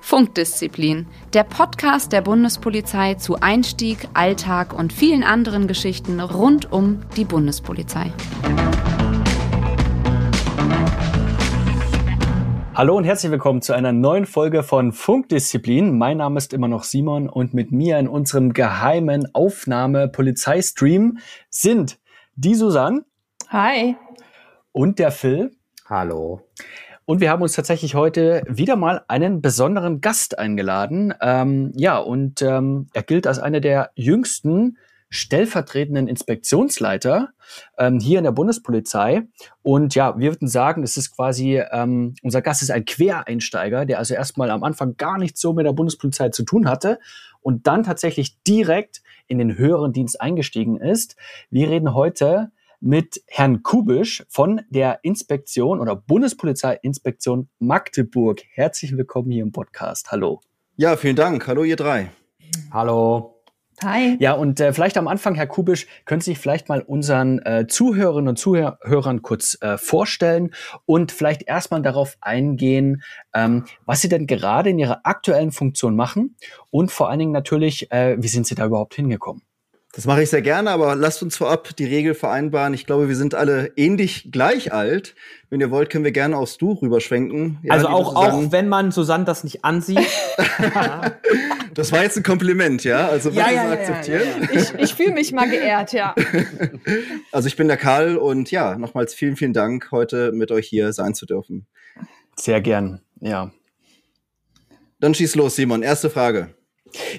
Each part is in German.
Funkdisziplin, der Podcast der Bundespolizei zu Einstieg, Alltag und vielen anderen Geschichten rund um die Bundespolizei. Hallo und herzlich willkommen zu einer neuen Folge von Funkdisziplin. Mein Name ist immer noch Simon und mit mir in unserem geheimen Aufnahme-Polizeistream sind die Susanne. Hi. Und der Phil. Hallo. Und wir haben uns tatsächlich heute wieder mal einen besonderen Gast eingeladen. Ähm, ja, und ähm, er gilt als einer der jüngsten stellvertretenden Inspektionsleiter ähm, hier in der Bundespolizei. Und ja, wir würden sagen, es ist quasi, ähm, unser Gast ist ein Quereinsteiger, der also erstmal am Anfang gar nichts so mit der Bundespolizei zu tun hatte und dann tatsächlich direkt in den höheren Dienst eingestiegen ist. Wir reden heute mit Herrn Kubisch von der Inspektion oder Bundespolizeiinspektion Magdeburg. Herzlich willkommen hier im Podcast. Hallo. Ja, vielen Dank. Hallo, ihr drei. Hallo. Hi. Ja, und äh, vielleicht am Anfang, Herr Kubisch, können Sie sich vielleicht mal unseren äh, Zuhörerinnen und Zuhörern kurz äh, vorstellen und vielleicht erstmal darauf eingehen, ähm, was Sie denn gerade in Ihrer aktuellen Funktion machen und vor allen Dingen natürlich, äh, wie sind Sie da überhaupt hingekommen? Das mache ich sehr gerne, aber lasst uns vorab die Regel vereinbaren. Ich glaube, wir sind alle ähnlich gleich alt. Wenn ihr wollt, können wir gerne aufs Du rüberschwenken. Ja, also auch, auch wenn man Susanne das nicht ansieht. das war jetzt ein Kompliment, ja? Also ja, ja, ja, akzeptieren. Ja, ja. Ich, ich fühle mich mal geehrt, ja. Also ich bin der Karl und ja, nochmals vielen, vielen Dank, heute mit euch hier sein zu dürfen. Sehr gern, ja. Dann schieß los, Simon. Erste Frage.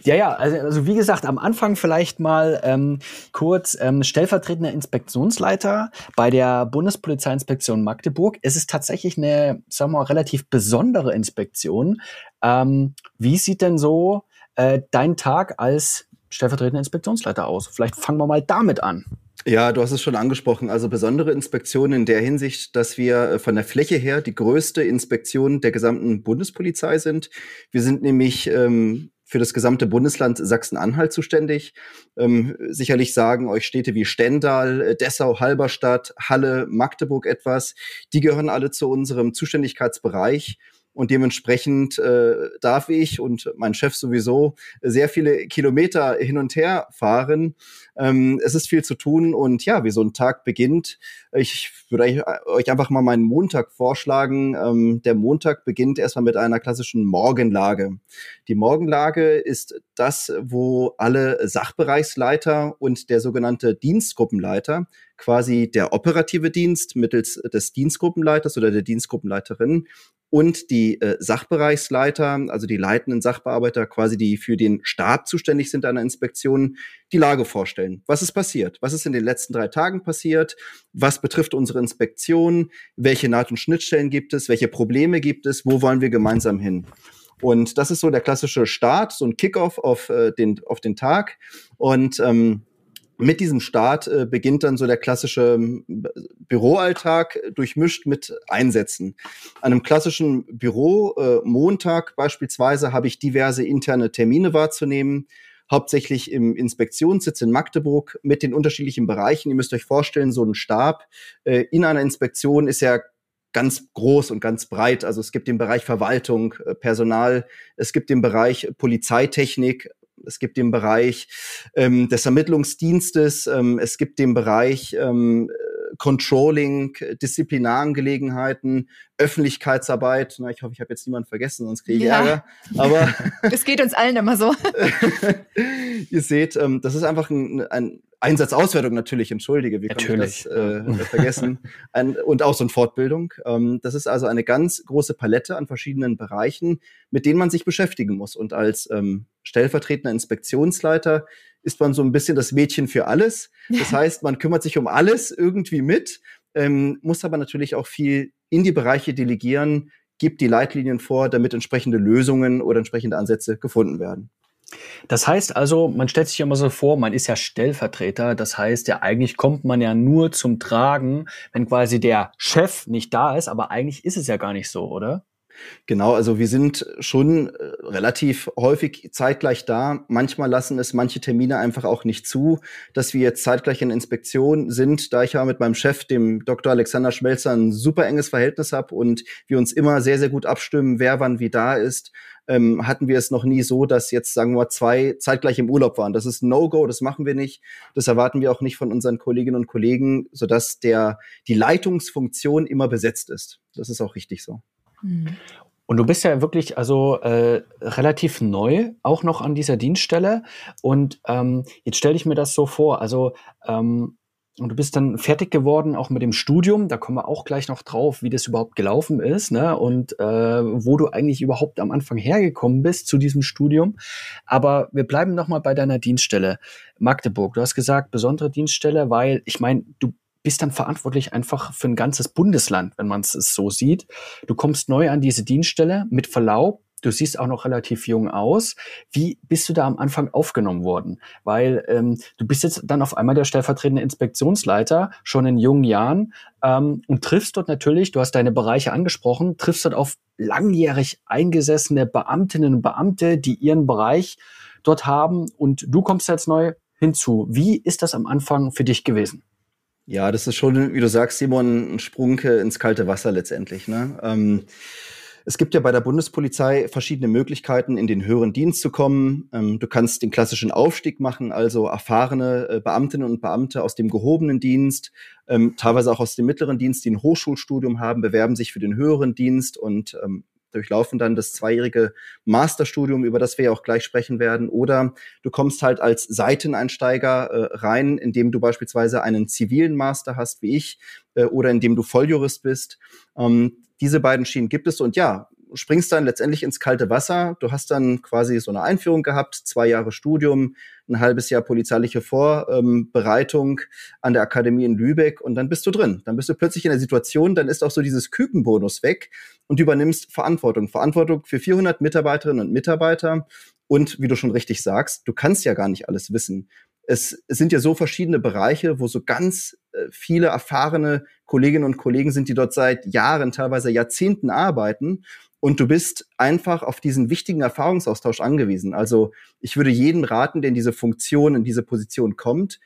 Ja, ja, also, also wie gesagt, am Anfang vielleicht mal ähm, kurz ähm, stellvertretender Inspektionsleiter bei der Bundespolizeiinspektion Magdeburg. Es ist tatsächlich eine, sagen wir mal, relativ besondere Inspektion. Ähm, wie sieht denn so äh, dein Tag als stellvertretender Inspektionsleiter aus? Vielleicht fangen wir mal damit an. Ja, du hast es schon angesprochen. Also besondere Inspektion in der Hinsicht, dass wir äh, von der Fläche her die größte Inspektion der gesamten Bundespolizei sind. Wir sind nämlich ähm, für das gesamte Bundesland Sachsen-Anhalt zuständig. Ähm, sicherlich sagen euch Städte wie Stendal, äh, Dessau, Halberstadt, Halle, Magdeburg etwas. Die gehören alle zu unserem Zuständigkeitsbereich. Und dementsprechend äh, darf ich und mein Chef sowieso sehr viele Kilometer hin und her fahren. Ähm, es ist viel zu tun und ja, wie so ein Tag beginnt. Ich würde euch einfach mal meinen Montag vorschlagen. Ähm, der Montag beginnt erstmal mit einer klassischen Morgenlage. Die Morgenlage ist das, wo alle Sachbereichsleiter und der sogenannte Dienstgruppenleiter quasi der operative Dienst mittels des Dienstgruppenleiters oder der Dienstgruppenleiterin und die äh, Sachbereichsleiter, also die leitenden Sachbearbeiter, quasi die für den Stab zuständig sind einer Inspektion, die Lage vorstellen. Was ist passiert? Was ist in den letzten drei Tagen passiert? Was betrifft unsere Inspektion? Welche Naht- und Schnittstellen gibt es? Welche Probleme gibt es? Wo wollen wir gemeinsam hin? Und das ist so der klassische Start, so ein Kickoff auf, äh, den, auf den Tag. Und ähm, mit diesem Start äh, beginnt dann so der klassische ähm, Büroalltag durchmischt mit Einsätzen. An einem klassischen Büro äh, Montag beispielsweise habe ich diverse interne Termine wahrzunehmen, hauptsächlich im Inspektionssitz in Magdeburg mit den unterschiedlichen Bereichen. Ihr müsst euch vorstellen, so ein Stab äh, in einer Inspektion ist ja ganz groß und ganz breit. Also es gibt den Bereich Verwaltung, äh, Personal, es gibt den Bereich Polizeitechnik, es gibt den Bereich ähm, des Ermittlungsdienstes, ähm, es gibt den Bereich ähm, Controlling, Disziplinarangelegenheiten, Öffentlichkeitsarbeit. Na, ich hoffe, ich habe jetzt niemanden vergessen, sonst kriege ich ja. Ärger. Aber es geht uns allen immer so. ihr seht, ähm, das ist einfach ein, ein Einsatzauswertung natürlich, entschuldige, natürlich. kann ich das äh, vergessen? Ein, und auch so eine Fortbildung. Ähm, das ist also eine ganz große Palette an verschiedenen Bereichen, mit denen man sich beschäftigen muss. Und als ähm, stellvertretender Inspektionsleiter ist man so ein bisschen das Mädchen für alles. Das heißt, man kümmert sich um alles irgendwie mit, ähm, muss aber natürlich auch viel in die Bereiche delegieren, gibt die Leitlinien vor, damit entsprechende Lösungen oder entsprechende Ansätze gefunden werden. Das heißt also, man stellt sich immer so vor, man ist ja Stellvertreter. Das heißt ja, eigentlich kommt man ja nur zum Tragen, wenn quasi der Chef nicht da ist. Aber eigentlich ist es ja gar nicht so, oder? Genau, also wir sind schon äh, relativ häufig zeitgleich da. Manchmal lassen es manche Termine einfach auch nicht zu, dass wir jetzt zeitgleich in Inspektion sind, da ich ja mit meinem Chef, dem Dr. Alexander Schmelzer, ein super enges Verhältnis habe und wir uns immer sehr, sehr gut abstimmen, wer wann wie da ist. Ähm, hatten wir es noch nie so, dass jetzt, sagen wir zwei zeitgleich im Urlaub waren. Das ist No-Go, das machen wir nicht. Das erwarten wir auch nicht von unseren Kolleginnen und Kollegen, sodass der, die Leitungsfunktion immer besetzt ist. Das ist auch richtig so. Mhm. Und du bist ja wirklich also äh, relativ neu auch noch an dieser Dienststelle. Und ähm, jetzt stelle ich mir das so vor. Also ähm, und du bist dann fertig geworden, auch mit dem Studium. Da kommen wir auch gleich noch drauf, wie das überhaupt gelaufen ist, ne? Und äh, wo du eigentlich überhaupt am Anfang hergekommen bist zu diesem Studium. Aber wir bleiben noch mal bei deiner Dienststelle Magdeburg. Du hast gesagt besondere Dienststelle, weil ich meine, du bist dann verantwortlich einfach für ein ganzes Bundesland, wenn man es so sieht. Du kommst neu an diese Dienststelle mit Verlaub. Du siehst auch noch relativ jung aus. Wie bist du da am Anfang aufgenommen worden? Weil ähm, du bist jetzt dann auf einmal der stellvertretende Inspektionsleiter, schon in jungen Jahren, ähm, und triffst dort natürlich, du hast deine Bereiche angesprochen, triffst dort auf langjährig eingesessene Beamtinnen und Beamte, die ihren Bereich dort haben und du kommst jetzt neu hinzu. Wie ist das am Anfang für dich gewesen? Ja, das ist schon, wie du sagst, Simon, ein Sprung ins kalte Wasser letztendlich. Ne? Ähm, es gibt ja bei der Bundespolizei verschiedene Möglichkeiten, in den höheren Dienst zu kommen. Ähm, du kannst den klassischen Aufstieg machen, also erfahrene äh, Beamtinnen und Beamte aus dem gehobenen Dienst, ähm, teilweise auch aus dem mittleren Dienst, die ein Hochschulstudium haben, bewerben sich für den höheren Dienst und ähm, durchlaufen dann das zweijährige Masterstudium, über das wir ja auch gleich sprechen werden. Oder du kommst halt als Seiteneinsteiger äh, rein, indem du beispielsweise einen zivilen Master hast, wie ich, äh, oder indem du Volljurist bist. Ähm, diese beiden Schienen gibt es und ja, springst dann letztendlich ins kalte Wasser. Du hast dann quasi so eine Einführung gehabt, zwei Jahre Studium, ein halbes Jahr polizeiliche Vorbereitung an der Akademie in Lübeck und dann bist du drin. Dann bist du plötzlich in der Situation, dann ist auch so dieses Kükenbonus weg und du übernimmst Verantwortung. Verantwortung für 400 Mitarbeiterinnen und Mitarbeiter. Und wie du schon richtig sagst, du kannst ja gar nicht alles wissen. Es, sind ja so verschiedene Bereiche, wo so ganz äh, viele erfahrene Kolleginnen und Kollegen sind, die dort seit Jahren, teilweise Jahrzehnten arbeiten und du bist einfach auf diesen wichtigen Erfahrungsaustausch angewiesen. Also ich würde jedem raten, der in diese Funktion, in diese Position kommt,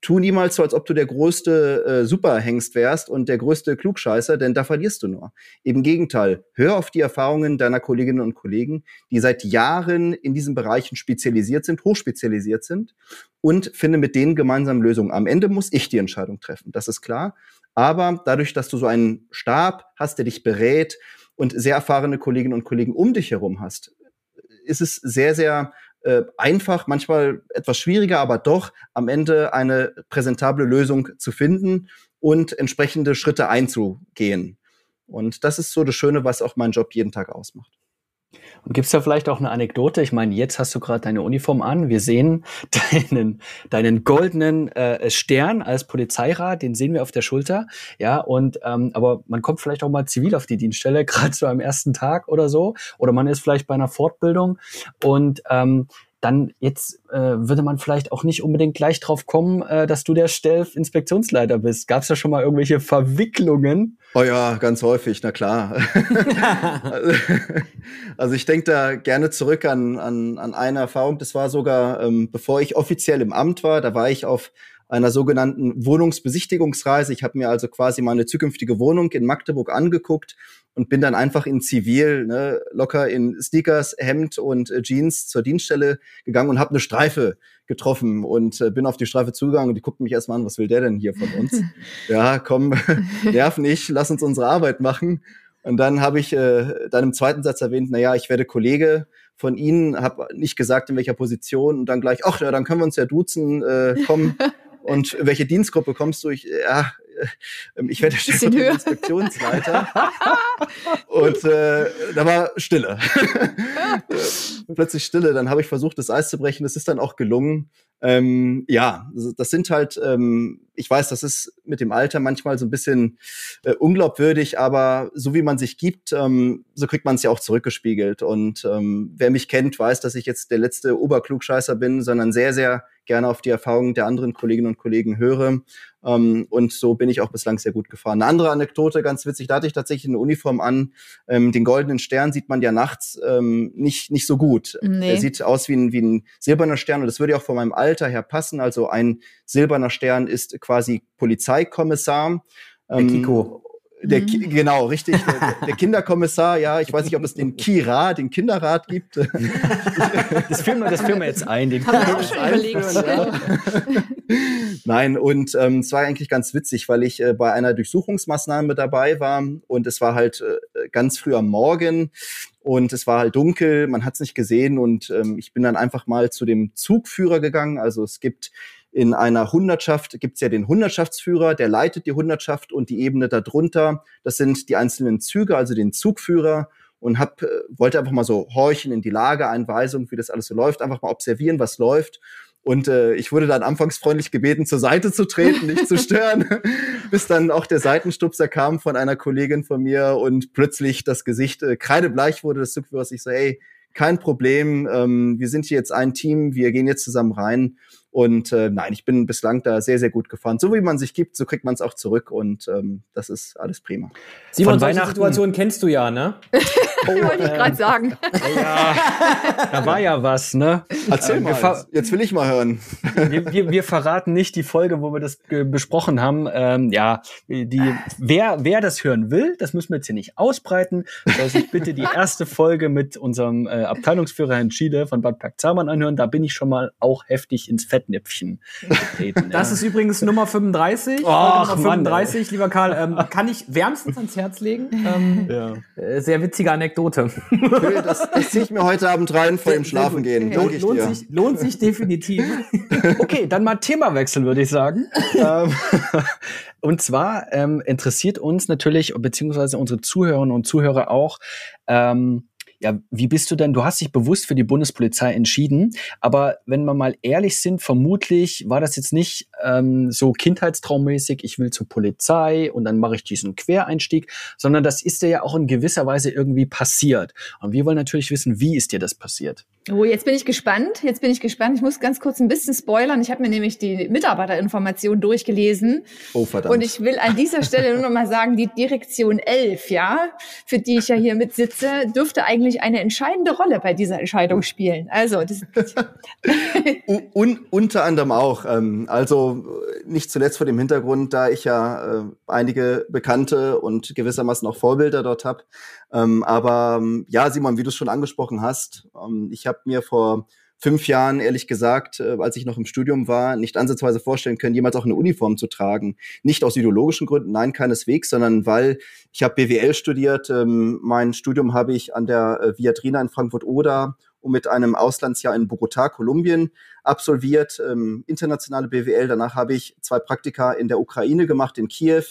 tu niemals so, als ob du der größte äh, Superhengst wärst und der größte Klugscheißer, denn da verlierst du nur. Im Gegenteil, hör auf die Erfahrungen deiner Kolleginnen und Kollegen, die seit Jahren in diesen Bereichen spezialisiert sind, hochspezialisiert sind und finde mit denen gemeinsam Lösungen. Am Ende muss ich die Entscheidung treffen, das ist klar. Aber dadurch, dass du so einen Stab hast, der dich berät, und sehr erfahrene Kolleginnen und Kollegen um dich herum hast, ist es sehr, sehr äh, einfach, manchmal etwas schwieriger, aber doch am Ende eine präsentable Lösung zu finden und entsprechende Schritte einzugehen. Und das ist so das Schöne, was auch mein Job jeden Tag ausmacht. Und gibt es da vielleicht auch eine Anekdote? Ich meine, jetzt hast du gerade deine Uniform an. Wir sehen deinen, deinen goldenen äh, Stern als Polizeirat, den sehen wir auf der Schulter. Ja, und ähm, aber man kommt vielleicht auch mal zivil auf die Dienststelle, gerade so am ersten Tag oder so. Oder man ist vielleicht bei einer Fortbildung. Und ähm, dann jetzt äh, würde man vielleicht auch nicht unbedingt gleich drauf kommen, äh, dass du der Stellf-Inspektionsleiter bist. Gab es da schon mal irgendwelche Verwicklungen? Oh ja, ganz häufig, na klar. also ich denke da gerne zurück an, an, an eine Erfahrung. Das war sogar, ähm, bevor ich offiziell im Amt war, da war ich auf einer sogenannten Wohnungsbesichtigungsreise. Ich habe mir also quasi meine zukünftige Wohnung in Magdeburg angeguckt und bin dann einfach in Zivil, ne, locker in Sneakers, Hemd und äh, Jeans zur Dienststelle gegangen und habe eine Streife getroffen und äh, bin auf die Streife zugegangen und die guckten mich erstmal an, was will der denn hier von uns? ja, komm, nerv nicht, lass uns unsere Arbeit machen. Und dann habe ich äh, dann im zweiten Satz erwähnt, na ja, ich werde Kollege von Ihnen, habe nicht gesagt, in welcher Position und dann gleich, ach ja, dann können wir uns ja duzen, äh, komm. und welche Dienstgruppe kommst du? Ich, ja, ähm, ich werde stellvertretender Inspektionsleiter. und äh, da war Stille. Plötzlich Stille. Dann habe ich versucht, das Eis zu brechen. Das ist dann auch gelungen. Ähm, ja, das sind halt, ähm, ich weiß, das ist mit dem Alter manchmal so ein bisschen äh, unglaubwürdig, aber so wie man sich gibt, ähm, so kriegt man es ja auch zurückgespiegelt. Und ähm, wer mich kennt, weiß, dass ich jetzt der letzte Oberklugscheißer bin, sondern sehr, sehr gerne auf die Erfahrungen der anderen Kolleginnen und Kollegen höre Ähm, und so bin ich auch bislang sehr gut gefahren. Eine andere Anekdote, ganz witzig, da hatte ich tatsächlich eine Uniform an. Ähm, den goldenen Stern sieht man ja nachts ähm, nicht, nicht so gut. Nee. Er sieht aus wie ein, wie ein silberner Stern und das würde ja auch von meinem Alter her passen. Also ein silberner Stern ist quasi Polizeikommissar. Der Kiko. Der, Mhm. Genau, richtig. Der, der Kinderkommissar, ja, ich weiß nicht, ob es den Kira, den Kinderrat gibt. Das führen wir, das führen wir jetzt ein. Den Haben wir auch schon überlegt. Nein, und ähm, es war eigentlich ganz witzig, weil ich äh, bei einer Durchsuchungsmaßnahme dabei war und es war halt äh, ganz früh am Morgen und es war halt dunkel, man hat es nicht gesehen und ähm, ich bin dann einfach mal zu dem Zugführer gegangen. Also es gibt in einer Hundertschaft gibt's ja den Hundertschaftsführer, der leitet die Hundertschaft und die Ebene darunter, das sind die einzelnen Züge, also den Zugführer und hab, äh, wollte einfach mal so horchen in die Lageeinweisung, wie das alles so läuft, einfach mal observieren, was läuft. Und äh, ich wurde dann anfangs freundlich gebeten, zur Seite zu treten, nicht zu stören, bis dann auch der Seitenstupser kam von einer Kollegin von mir und plötzlich das Gesicht äh, kreidebleich wurde des Zugführers. Ich so, ey, kein Problem, ähm, wir sind hier jetzt ein Team, wir gehen jetzt zusammen rein. Und äh, nein, ich bin bislang da sehr, sehr gut gefahren. So wie man sich gibt, so kriegt man es auch zurück und ähm, das ist alles prima. Simon, Von solche Situationen kennst du ja, ne? Wollte ich gerade sagen. Ja, da war ja was, ne? Erzähl Ähm, mal, jetzt, jetzt will ich mal hören. wir, wir, wir verraten nicht die Folge, wo wir das besprochen haben. Ähm, ja, die, wer, wer das hören will, das müssen wir jetzt hier nicht ausbreiten, soll sich bitte die erste Folge mit unserem äh, Abteilungsführer Herrn Schiede von Bad Zamann anhören. Da bin ich schon mal auch heftig ins Fettnäpfchen getreten. Das ja. ist übrigens Nummer 35. Ach, Folge Nummer Mann, 35, lieber Karl. Ähm, kann ich wärmstens ans Herz legen. Ähm, ja. äh, sehr witzige Anekdote. Phil, Das, das ziehe ich mir heute Abend rein vor dem Schlafen gehen. Danke Lohnt, dir. sich, lohnt sich definitiv. Okay, dann mal Themawechsel, würde ich sagen. Ähm, und zwar ähm, interessiert uns natürlich, beziehungsweise unsere Zuhörerinnen und Zuhörer auch, ähm, ja, wie bist du denn? Du hast dich bewusst für die Bundespolizei entschieden, aber wenn wir mal ehrlich sind, vermutlich war das jetzt nicht ähm, so kindheitstraummäßig, ich will zur Polizei und dann mache ich diesen Quereinstieg, sondern das ist dir ja auch in gewisser Weise irgendwie passiert. Und wir wollen natürlich wissen, wie ist dir das passiert? Oh, jetzt bin ich gespannt. Jetzt bin ich gespannt. Ich muss ganz kurz ein bisschen spoilern. Ich habe mir nämlich die Mitarbeiterinformation durchgelesen. Oh, verdammt. Und ich will an dieser Stelle nur noch mal sagen, die Direktion 11, ja, für die ich ja hier mit sitze, dürfte eigentlich eine entscheidende Rolle bei dieser Entscheidung spielen. Also, das, Un, unter anderem auch. Ähm, also nicht zuletzt vor dem Hintergrund, da ich ja äh, einige Bekannte und gewissermaßen auch Vorbilder dort habe. Ähm, aber ähm, ja, Simon, wie du es schon angesprochen hast, ähm, ich habe mir vor fünf Jahren, ehrlich gesagt, äh, als ich noch im Studium war, nicht ansatzweise vorstellen können, jemals auch eine Uniform zu tragen. Nicht aus ideologischen Gründen, nein, keineswegs, sondern weil ich habe BWL studiert. Ähm, mein Studium habe ich an der äh, Viadrina in Frankfurt-Oder und mit einem Auslandsjahr in Bogotá, Kolumbien, absolviert, ähm, internationale BWL. Danach habe ich zwei Praktika in der Ukraine gemacht, in Kiew,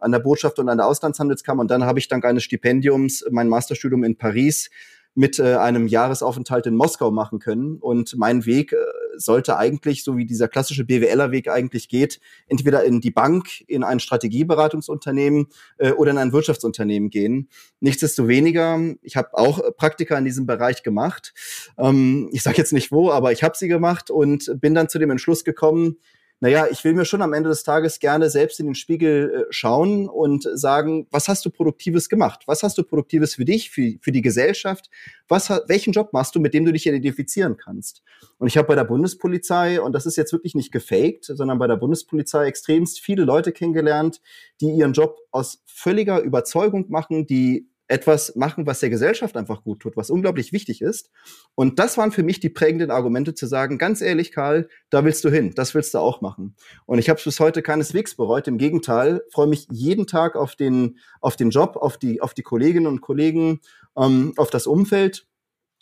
an der Botschaft und an der Auslandshandelskammer. Und dann habe ich dank eines Stipendiums mein Masterstudium in Paris mit äh, einem Jahresaufenthalt in Moskau machen können. Und mein Weg äh, sollte eigentlich, so wie dieser klassische BWLer-Weg eigentlich geht, entweder in die Bank, in ein Strategieberatungsunternehmen äh, oder in ein Wirtschaftsunternehmen gehen. Nichtsdestoweniger, ich habe auch äh, Praktika in diesem Bereich gemacht. Ähm, ich sage jetzt nicht wo, aber ich habe sie gemacht und bin dann zu dem Entschluss gekommen, naja, ich will mir schon am Ende des Tages gerne selbst in den Spiegel äh, schauen und sagen, was hast du Produktives gemacht? Was hast du Produktives für dich, für, für die Gesellschaft? Was, welchen Job machst du, mit dem du dich identifizieren kannst? Und ich habe bei der Bundespolizei, und das ist jetzt wirklich nicht gefaked, sondern bei der Bundespolizei extremst viele Leute kennengelernt, die ihren Job aus völliger Überzeugung machen, die etwas machen, was der Gesellschaft einfach gut tut, was unglaublich wichtig ist. Und das waren für mich die prägenden Argumente zu sagen, ganz ehrlich, Karl, da willst du hin, das willst du auch machen. Und ich habe es bis heute keineswegs bereut. Im Gegenteil, freue mich jeden Tag auf den, auf den Job, auf die, auf die Kolleginnen und Kollegen, ähm, auf das Umfeld.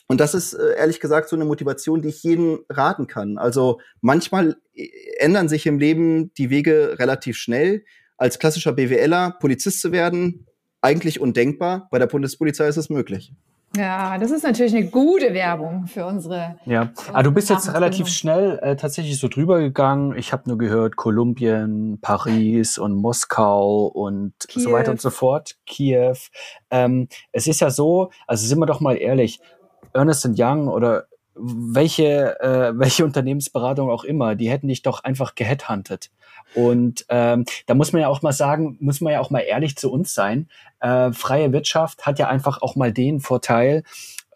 Und das ist äh, ehrlich gesagt so eine Motivation, die ich jedem raten kann. Also manchmal äh, ändern sich im Leben die Wege relativ schnell. Als klassischer BWLer Polizist zu werden, eigentlich undenkbar. Bei der Bundespolizei ist es möglich. ja, das ist natürlich eine gute Werbung für unsere. Ja, aber du bist jetzt relativ schnell äh, tatsächlich so drüber gegangen. Ich habe nur gehört, Kolumbien, Paris und Moskau und so Kiew. weiter und so fort, Kiew. Ähm, es ist ja so, also sind wir doch mal ehrlich, Ernest Young oder welche, äh, welche Unternehmensberatung auch immer, die hätten dich doch einfach geheadhuntet. Und ähm, da muss man ja auch mal sagen, muss man ja auch mal ehrlich zu uns sein. Äh, freie Wirtschaft hat ja einfach auch mal den Vorteil,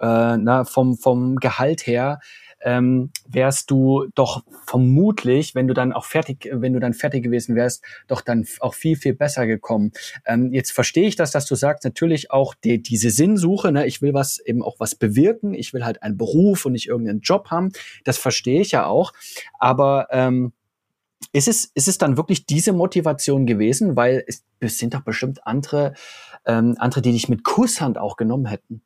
äh, na, vom, vom Gehalt her, ähm, wärst du doch vermutlich, wenn du dann auch fertig, wenn du dann fertig gewesen wärst, doch dann auch viel, viel besser gekommen. Ähm, jetzt verstehe ich das, dass du sagst, natürlich auch die, diese Sinnsuche, ne, ich will was eben auch was bewirken, ich will halt einen Beruf und nicht irgendeinen Job haben. Das verstehe ich ja auch. Aber ähm, ist es, ist es dann wirklich diese Motivation gewesen? Weil es, es sind doch bestimmt andere, ähm, andere, die dich mit Kusshand auch genommen hätten.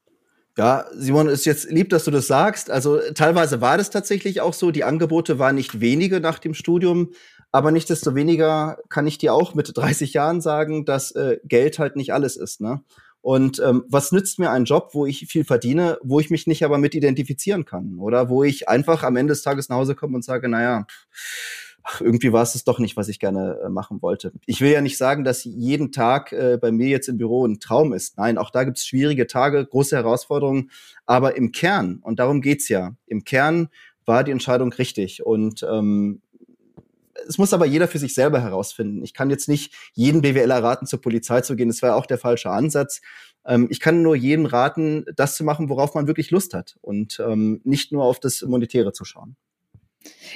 Ja, Simon, ist jetzt lieb, dass du das sagst. Also teilweise war das tatsächlich auch so. Die Angebote waren nicht wenige nach dem Studium, aber nichtsdestoweniger kann ich dir auch mit 30 Jahren sagen, dass äh, Geld halt nicht alles ist. Ne? Und ähm, was nützt mir ein Job, wo ich viel verdiene, wo ich mich nicht aber mit identifizieren kann? Oder wo ich einfach am Ende des Tages nach Hause komme und sage, naja, pff, ach, irgendwie war es es doch nicht, was ich gerne äh, machen wollte. Ich will ja nicht sagen, dass jeden Tag äh, bei mir jetzt im Büro ein Traum ist. Nein, auch da gibt es schwierige Tage, große Herausforderungen. Aber im Kern, und darum geht's ja, im Kern war die Entscheidung richtig. Und ähm, es muss aber jeder für sich selber herausfinden. Ich kann jetzt nicht jeden BWLer raten, zur Polizei zu gehen. Das wäre auch der falsche Ansatz. Ähm, ich kann nur jedem raten, das zu machen, worauf man wirklich Lust hat und ähm, nicht nur auf das Monetäre zu schauen.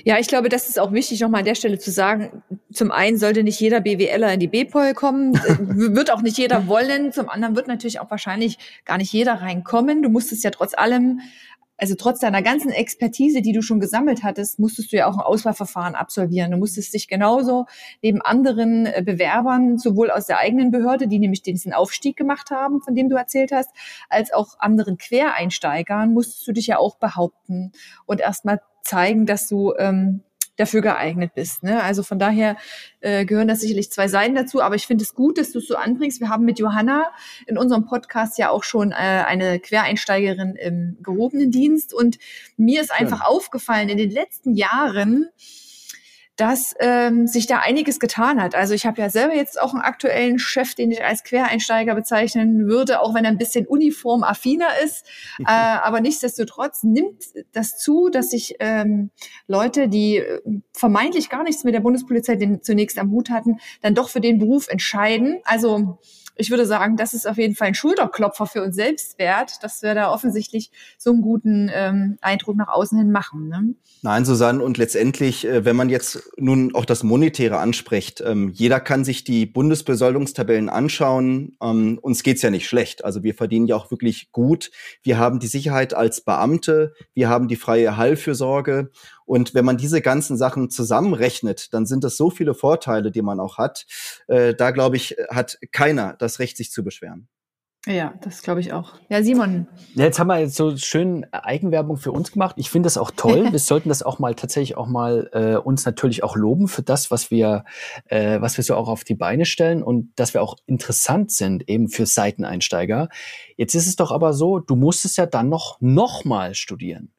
Ja, ich glaube, das ist auch wichtig, nochmal an der Stelle zu sagen. Zum einen sollte nicht jeder BWLer in die B-Pol kommen, äh, wird auch nicht jeder wollen. Zum anderen wird natürlich auch wahrscheinlich gar nicht jeder reinkommen. Du musstest ja trotz allem, also trotz deiner ganzen Expertise, die du schon gesammelt hattest, musstest du ja auch ein Auswahlverfahren absolvieren. Du musstest dich genauso neben anderen äh, Bewerbern, sowohl aus der eigenen Behörde, die nämlich diesen Aufstieg gemacht haben, von dem du erzählt hast, als auch anderen Quereinsteigern, musstest du dich ja auch behaupten und erstmal zeigen, dass du ähm, dafür geeignet bist. Ne? Also von daher äh, gehören das sicherlich zwei Seiten dazu, aber ich finde es gut, dass du es so anbringst. Wir haben mit Johanna in unserem Podcast ja auch schon äh, eine Quereinsteigerin im gehobenen Dienst und mir ist einfach aufgefallen in den letzten Jahren, dass ähm, sich da einiges getan hat. Also ich habe ja selber jetzt auch einen aktuellen Chef, den ich als Quereinsteiger bezeichnen würde, auch wenn er ein bisschen uniformaffiner ist. äh, aber nichtsdestotrotz nimmt das zu, dass sich ähm, Leute, die äh, vermeintlich gar nichts mit der Bundespolizei den, zunächst am Hut hatten, dann doch für den Beruf entscheiden. Also ich würde sagen, das ist auf jeden Fall ein Schulterklopfer für uns selbst wert, dass wir da offensichtlich so einen guten ähm, Eindruck nach außen hin machen. Ne? Nein, Susanne, und letztendlich, äh, wenn man jetzt nun auch das Monetäre anspricht, ähm, jeder kann sich die Bundesbesoldungstabellen anschauen. Ähm, uns geht's ja nicht schlecht. Also wir verdienen ja auch wirklich gut. Wir haben die Sicherheit als Beamte, wir haben die freie Heilfürsorge und wenn man diese ganzen Sachen zusammenrechnet, dann sind das so viele Vorteile, die man auch hat. Äh, da glaube ich, hat keiner das Recht, sich zu beschweren. Ja, das glaube ich auch. Ja, Simon. Ja, jetzt haben wir jetzt so schön Eigenwerbung für uns gemacht. Ich finde das auch toll. wir sollten das auch mal tatsächlich auch mal äh, uns natürlich auch loben für das, was wir, äh, was wir so auch auf die Beine stellen und dass wir auch interessant sind eben für Seiteneinsteiger. Jetzt ist es doch aber so, du musstest ja dann noch noch mal studieren.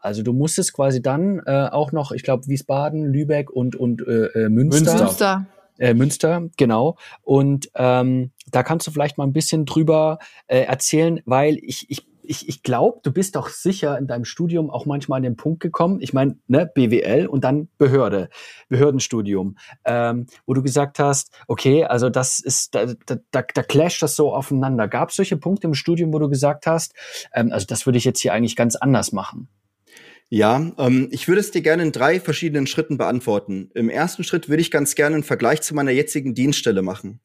Also du musstest quasi dann äh, auch noch, ich glaube, Wiesbaden, Lübeck und, und äh, äh Münster. Münster. Äh, Münster, genau. Und ähm, da kannst du vielleicht mal ein bisschen drüber äh, erzählen, weil ich, ich ich, ich glaube, du bist doch sicher in deinem Studium auch manchmal an den Punkt gekommen, ich meine, ne, BWL und dann Behörde, Behördenstudium, ähm, wo du gesagt hast, okay, also das ist, da, da, da, da clasht das so aufeinander. Gab es solche Punkte im Studium, wo du gesagt hast, ähm, also das würde ich jetzt hier eigentlich ganz anders machen? Ja, ähm, ich würde es dir gerne in drei verschiedenen Schritten beantworten. Im ersten Schritt würde ich ganz gerne einen Vergleich zu meiner jetzigen Dienststelle machen.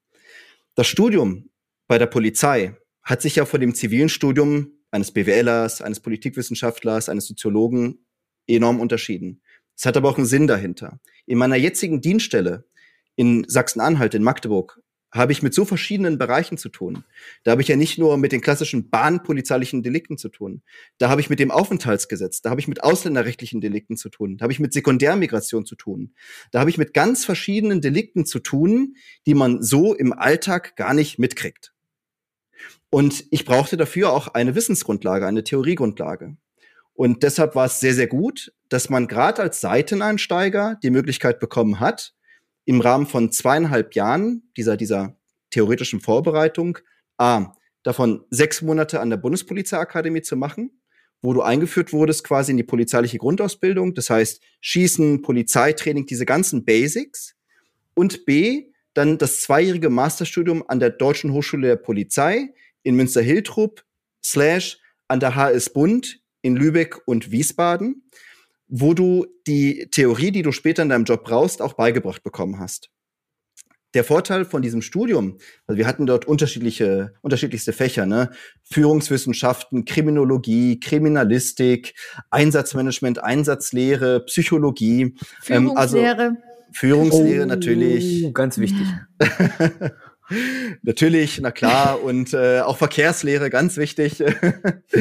Das Studium bei der Polizei hat sich ja vor dem zivilen Studium eines BWLers, eines Politikwissenschaftlers, eines Soziologen enorm unterschieden. Es hat aber auch einen Sinn dahinter. In meiner jetzigen Dienststelle in Sachsen-Anhalt, in Magdeburg, habe ich mit so verschiedenen Bereichen zu tun. Da habe ich ja nicht nur mit den klassischen bahnpolizeilichen Delikten zu tun. Da habe ich mit dem Aufenthaltsgesetz, da habe ich mit ausländerrechtlichen Delikten zu tun, da habe ich mit Sekundärmigration zu tun. Da habe ich mit ganz verschiedenen Delikten zu tun, die man so im Alltag gar nicht mitkriegt. Und ich brauchte dafür auch eine Wissensgrundlage, eine Theoriegrundlage. Und deshalb war es sehr, sehr gut, dass man gerade als Seiteneinsteiger die Möglichkeit bekommen hat, im Rahmen von zweieinhalb Jahren dieser, dieser theoretischen Vorbereitung, a, davon sechs Monate an der Bundespolizeiakademie zu machen, wo du eingeführt wurdest quasi in die polizeiliche Grundausbildung. Das heißt, Schießen, Polizeitraining, diese ganzen Basics. Und B, dann das zweijährige Masterstudium an der Deutschen Hochschule der Polizei in Münster-Hiltrup slash an der HS Bund in Lübeck und Wiesbaden, wo du die Theorie, die du später in deinem Job brauchst, auch beigebracht bekommen hast der Vorteil von diesem Studium, also wir hatten dort unterschiedliche, unterschiedlichste Fächer, ne? Führungswissenschaften, Kriminologie, Kriminalistik, Einsatzmanagement, Einsatzlehre, Psychologie. Führungslehre. Ähm, also Führungslehre oh, natürlich. Ganz wichtig. Natürlich, na klar, und äh, auch Verkehrslehre, ganz wichtig.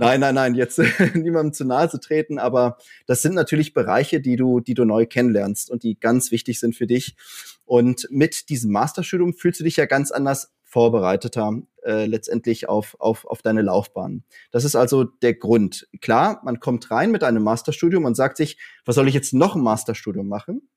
nein, nein, nein, jetzt niemandem zu nahe zu treten, aber das sind natürlich Bereiche, die du, die du neu kennenlernst und die ganz wichtig sind für dich. Und mit diesem Masterstudium fühlst du dich ja ganz anders vorbereiteter äh, letztendlich auf, auf, auf deine Laufbahn. Das ist also der Grund. Klar, man kommt rein mit einem Masterstudium und sagt sich, was soll ich jetzt noch ein Masterstudium machen?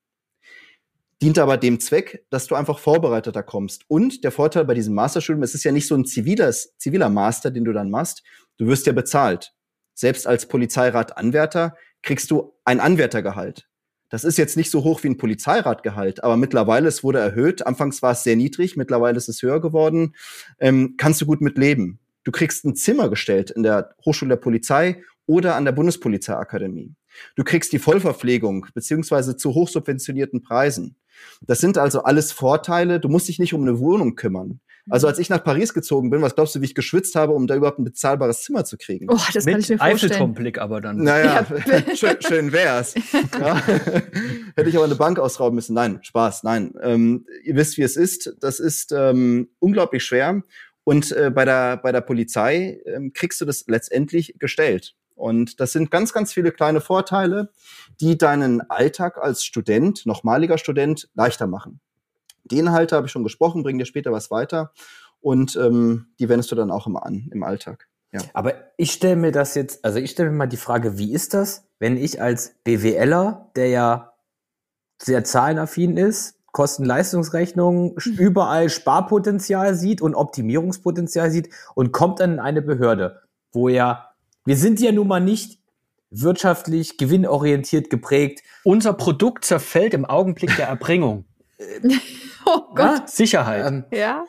Dient aber dem Zweck, dass du einfach vorbereiteter kommst. Und der Vorteil bei diesem Masterstudium, es ist ja nicht so ein ziviles, ziviler Master, den du dann machst. Du wirst ja bezahlt. Selbst als Polizeirat-Anwärter kriegst du ein Anwärtergehalt. Das ist jetzt nicht so hoch wie ein Polizeiratgehalt, aber mittlerweile es wurde erhöht. Anfangs war es sehr niedrig, mittlerweile ist es höher geworden. Ähm, kannst du gut mit leben. Du kriegst ein Zimmer gestellt in der Hochschule der Polizei oder an der Bundespolizeiakademie. Du kriegst die Vollverpflegung beziehungsweise zu hochsubventionierten Preisen. Das sind also alles Vorteile. Du musst dich nicht um eine Wohnung kümmern. Also als ich nach Paris gezogen bin, was glaubst du, wie ich geschwitzt habe, um da überhaupt ein bezahlbares Zimmer zu kriegen? Oh, das Mit kann ich mir vorstellen. Eiffelturmblick aber dann. Naja, ja. schön, schön wär's. ja. Hätte ich aber eine Bank ausrauben müssen. Nein, Spaß, nein. Ähm, ihr wisst, wie es ist. Das ist ähm, unglaublich schwer. Und äh, bei, der, bei der Polizei ähm, kriegst du das letztendlich gestellt. Und das sind ganz, ganz viele kleine Vorteile, die deinen Alltag als Student, nochmaliger Student, leichter machen. Die Inhalte habe ich schon gesprochen, bringen dir später was weiter. Und ähm, die wendest du dann auch immer an im Alltag. Ja. Aber ich stelle mir das jetzt, also ich stelle mir mal die Frage, wie ist das, wenn ich als BWLer, der ja sehr zahlenaffin ist, Kosten-Leistungsrechnung, mhm. überall Sparpotenzial sieht und Optimierungspotenzial sieht und kommt dann in eine Behörde, wo ja wir sind ja nun mal nicht wirtschaftlich gewinnorientiert geprägt. Unser Produkt zerfällt im Augenblick der Erbringung. oh Gott. Ja, Sicherheit. Ähm, ja.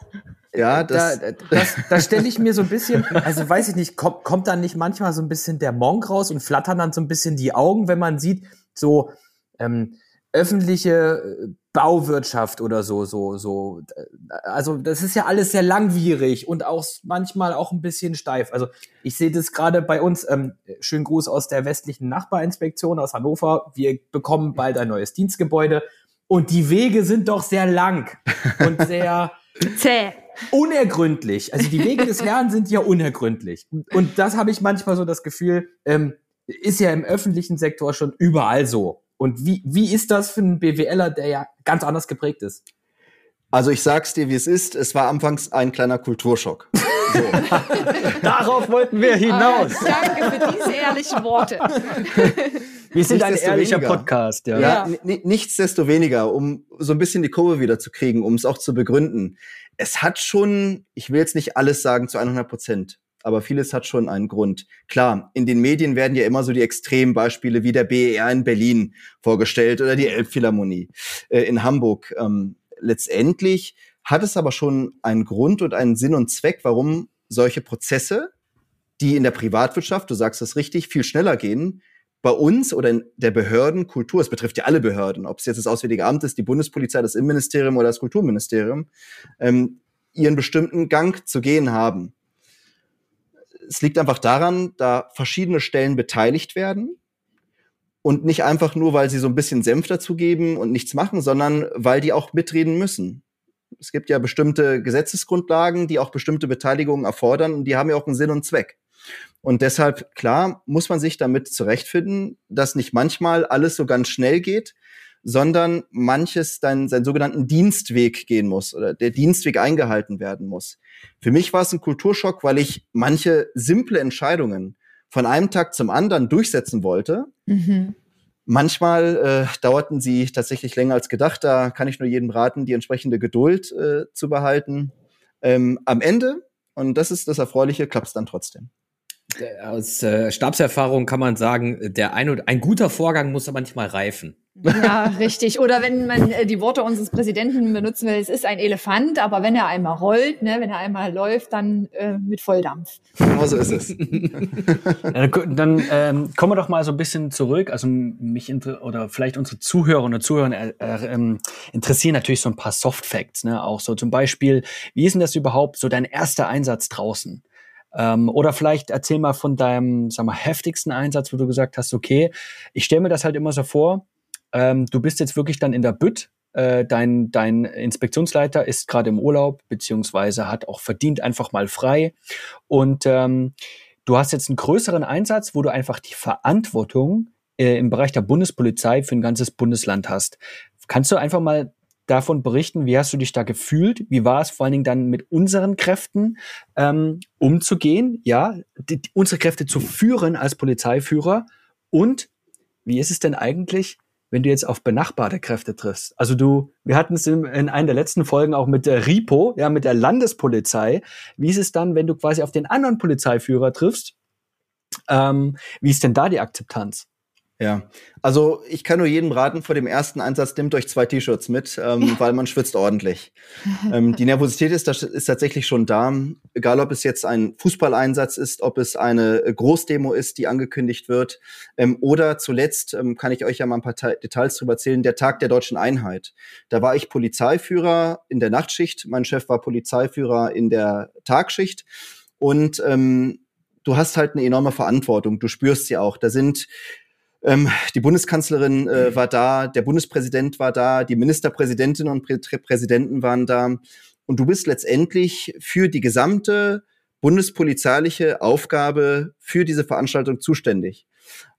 Ja, das, da, das, da stelle ich mir so ein bisschen, also weiß ich nicht, kommt, kommt dann nicht manchmal so ein bisschen der Monk raus und flattern dann so ein bisschen die Augen, wenn man sieht, so ähm, öffentliche äh, Bauwirtschaft oder so, so, so. Also das ist ja alles sehr langwierig und auch manchmal auch ein bisschen steif. Also ich sehe das gerade bei uns. Ähm, schönen Gruß aus der westlichen Nachbarinspektion aus Hannover. Wir bekommen bald ein neues Dienstgebäude und die Wege sind doch sehr lang und sehr zäh. Unergründlich. Also die Wege des Herrn sind ja unergründlich. Und das habe ich manchmal so das Gefühl, ähm, ist ja im öffentlichen Sektor schon überall so. Und wie, wie ist das für einen BWLer, der ja ganz anders geprägt ist? Also ich sag's dir, wie es ist. Es war anfangs ein kleiner Kulturschock. So. Darauf wollten wir hinaus. Ah, danke für diese ehrlichen Worte. Wir sind ein ehrlicher Podcast, ja. ja, ja. Nichtsdestoweniger, um so ein bisschen die Kurve wieder zu kriegen, um es auch zu begründen. Es hat schon, ich will jetzt nicht alles sagen zu 100 Prozent, aber vieles hat schon einen Grund. Klar, in den Medien werden ja immer so die Extrembeispiele wie der BER in Berlin vorgestellt oder die Elbphilharmonie äh, in Hamburg. Ähm, letztendlich hat es aber schon einen Grund und einen Sinn und Zweck, warum solche Prozesse, die in der Privatwirtschaft, du sagst das richtig, viel schneller gehen, bei uns oder in der Behördenkultur, es betrifft ja alle Behörden, ob es jetzt das Auswärtige Amt ist, die Bundespolizei, das Innenministerium oder das Kulturministerium, ähm, ihren bestimmten Gang zu gehen haben es liegt einfach daran, da verschiedene Stellen beteiligt werden und nicht einfach nur, weil sie so ein bisschen Senf dazugeben und nichts machen, sondern weil die auch mitreden müssen. Es gibt ja bestimmte Gesetzesgrundlagen, die auch bestimmte Beteiligungen erfordern und die haben ja auch einen Sinn und Zweck. Und deshalb, klar, muss man sich damit zurechtfinden, dass nicht manchmal alles so ganz schnell geht, sondern manches dann seinen sogenannten Dienstweg gehen muss oder der Dienstweg eingehalten werden muss. Für mich war es ein Kulturschock, weil ich manche simple Entscheidungen von einem Tag zum anderen durchsetzen wollte. Mhm. Manchmal äh, dauerten sie tatsächlich länger als gedacht. Da kann ich nur jedem raten, die entsprechende Geduld äh, zu behalten. Ähm, am Ende, und das ist das Erfreuliche, klappt es dann trotzdem. Aus äh, Stabserfahrung kann man sagen, der ein, oder, ein guter Vorgang muss manchmal reifen. Ja, richtig. Oder wenn man äh, die Worte unseres Präsidenten benutzen will, es ist ein Elefant, aber wenn er einmal rollt, ne, wenn er einmal läuft, dann äh, mit Volldampf. Genau so ist es. dann ähm, kommen wir doch mal so ein bisschen zurück. Also mich oder vielleicht unsere Zuhörerinnen und Zuhörer äh, äh, interessieren natürlich so ein paar Soft Facts, ne? Auch so zum Beispiel, wie ist denn das überhaupt so dein erster Einsatz draußen? Ähm, oder vielleicht erzähl mal von deinem, sag mal, heftigsten Einsatz, wo du gesagt hast, okay, ich stelle mir das halt immer so vor, ähm, du bist jetzt wirklich dann in der Bütt, äh, dein, dein Inspektionsleiter ist gerade im Urlaub, beziehungsweise hat auch verdient einfach mal frei. Und ähm, du hast jetzt einen größeren Einsatz, wo du einfach die Verantwortung äh, im Bereich der Bundespolizei für ein ganzes Bundesland hast. Kannst du einfach mal davon berichten, wie hast du dich da gefühlt? Wie war es vor allen Dingen dann mit unseren Kräften ähm, umzugehen? Ja, die, unsere Kräfte zu führen als Polizeiführer und wie ist es denn eigentlich, wenn du jetzt auf benachbarte Kräfte triffst. Also du, wir hatten es in, in einer der letzten Folgen auch mit der RIPO, ja, mit der Landespolizei. Wie ist es dann, wenn du quasi auf den anderen Polizeiführer triffst? Ähm, wie ist denn da die Akzeptanz? Ja, also ich kann nur jedem raten, vor dem ersten Einsatz nehmt euch zwei T-Shirts mit, ähm, weil man schwitzt ordentlich. ähm, die Nervosität ist, ist tatsächlich schon da, egal ob es jetzt ein Fußballeinsatz ist, ob es eine Großdemo ist, die angekündigt wird, ähm, oder zuletzt ähm, kann ich euch ja mal ein paar Details drüber erzählen, der Tag der deutschen Einheit. Da war ich Polizeiführer in der Nachtschicht, mein Chef war Polizeiführer in der Tagschicht. Und ähm, du hast halt eine enorme Verantwortung, du spürst sie auch. Da sind ähm, die Bundeskanzlerin äh, mhm. war da, der Bundespräsident war da, die Ministerpräsidentinnen und Prä Präsidenten waren da. Und du bist letztendlich für die gesamte bundespolizeiliche Aufgabe für diese Veranstaltung zuständig.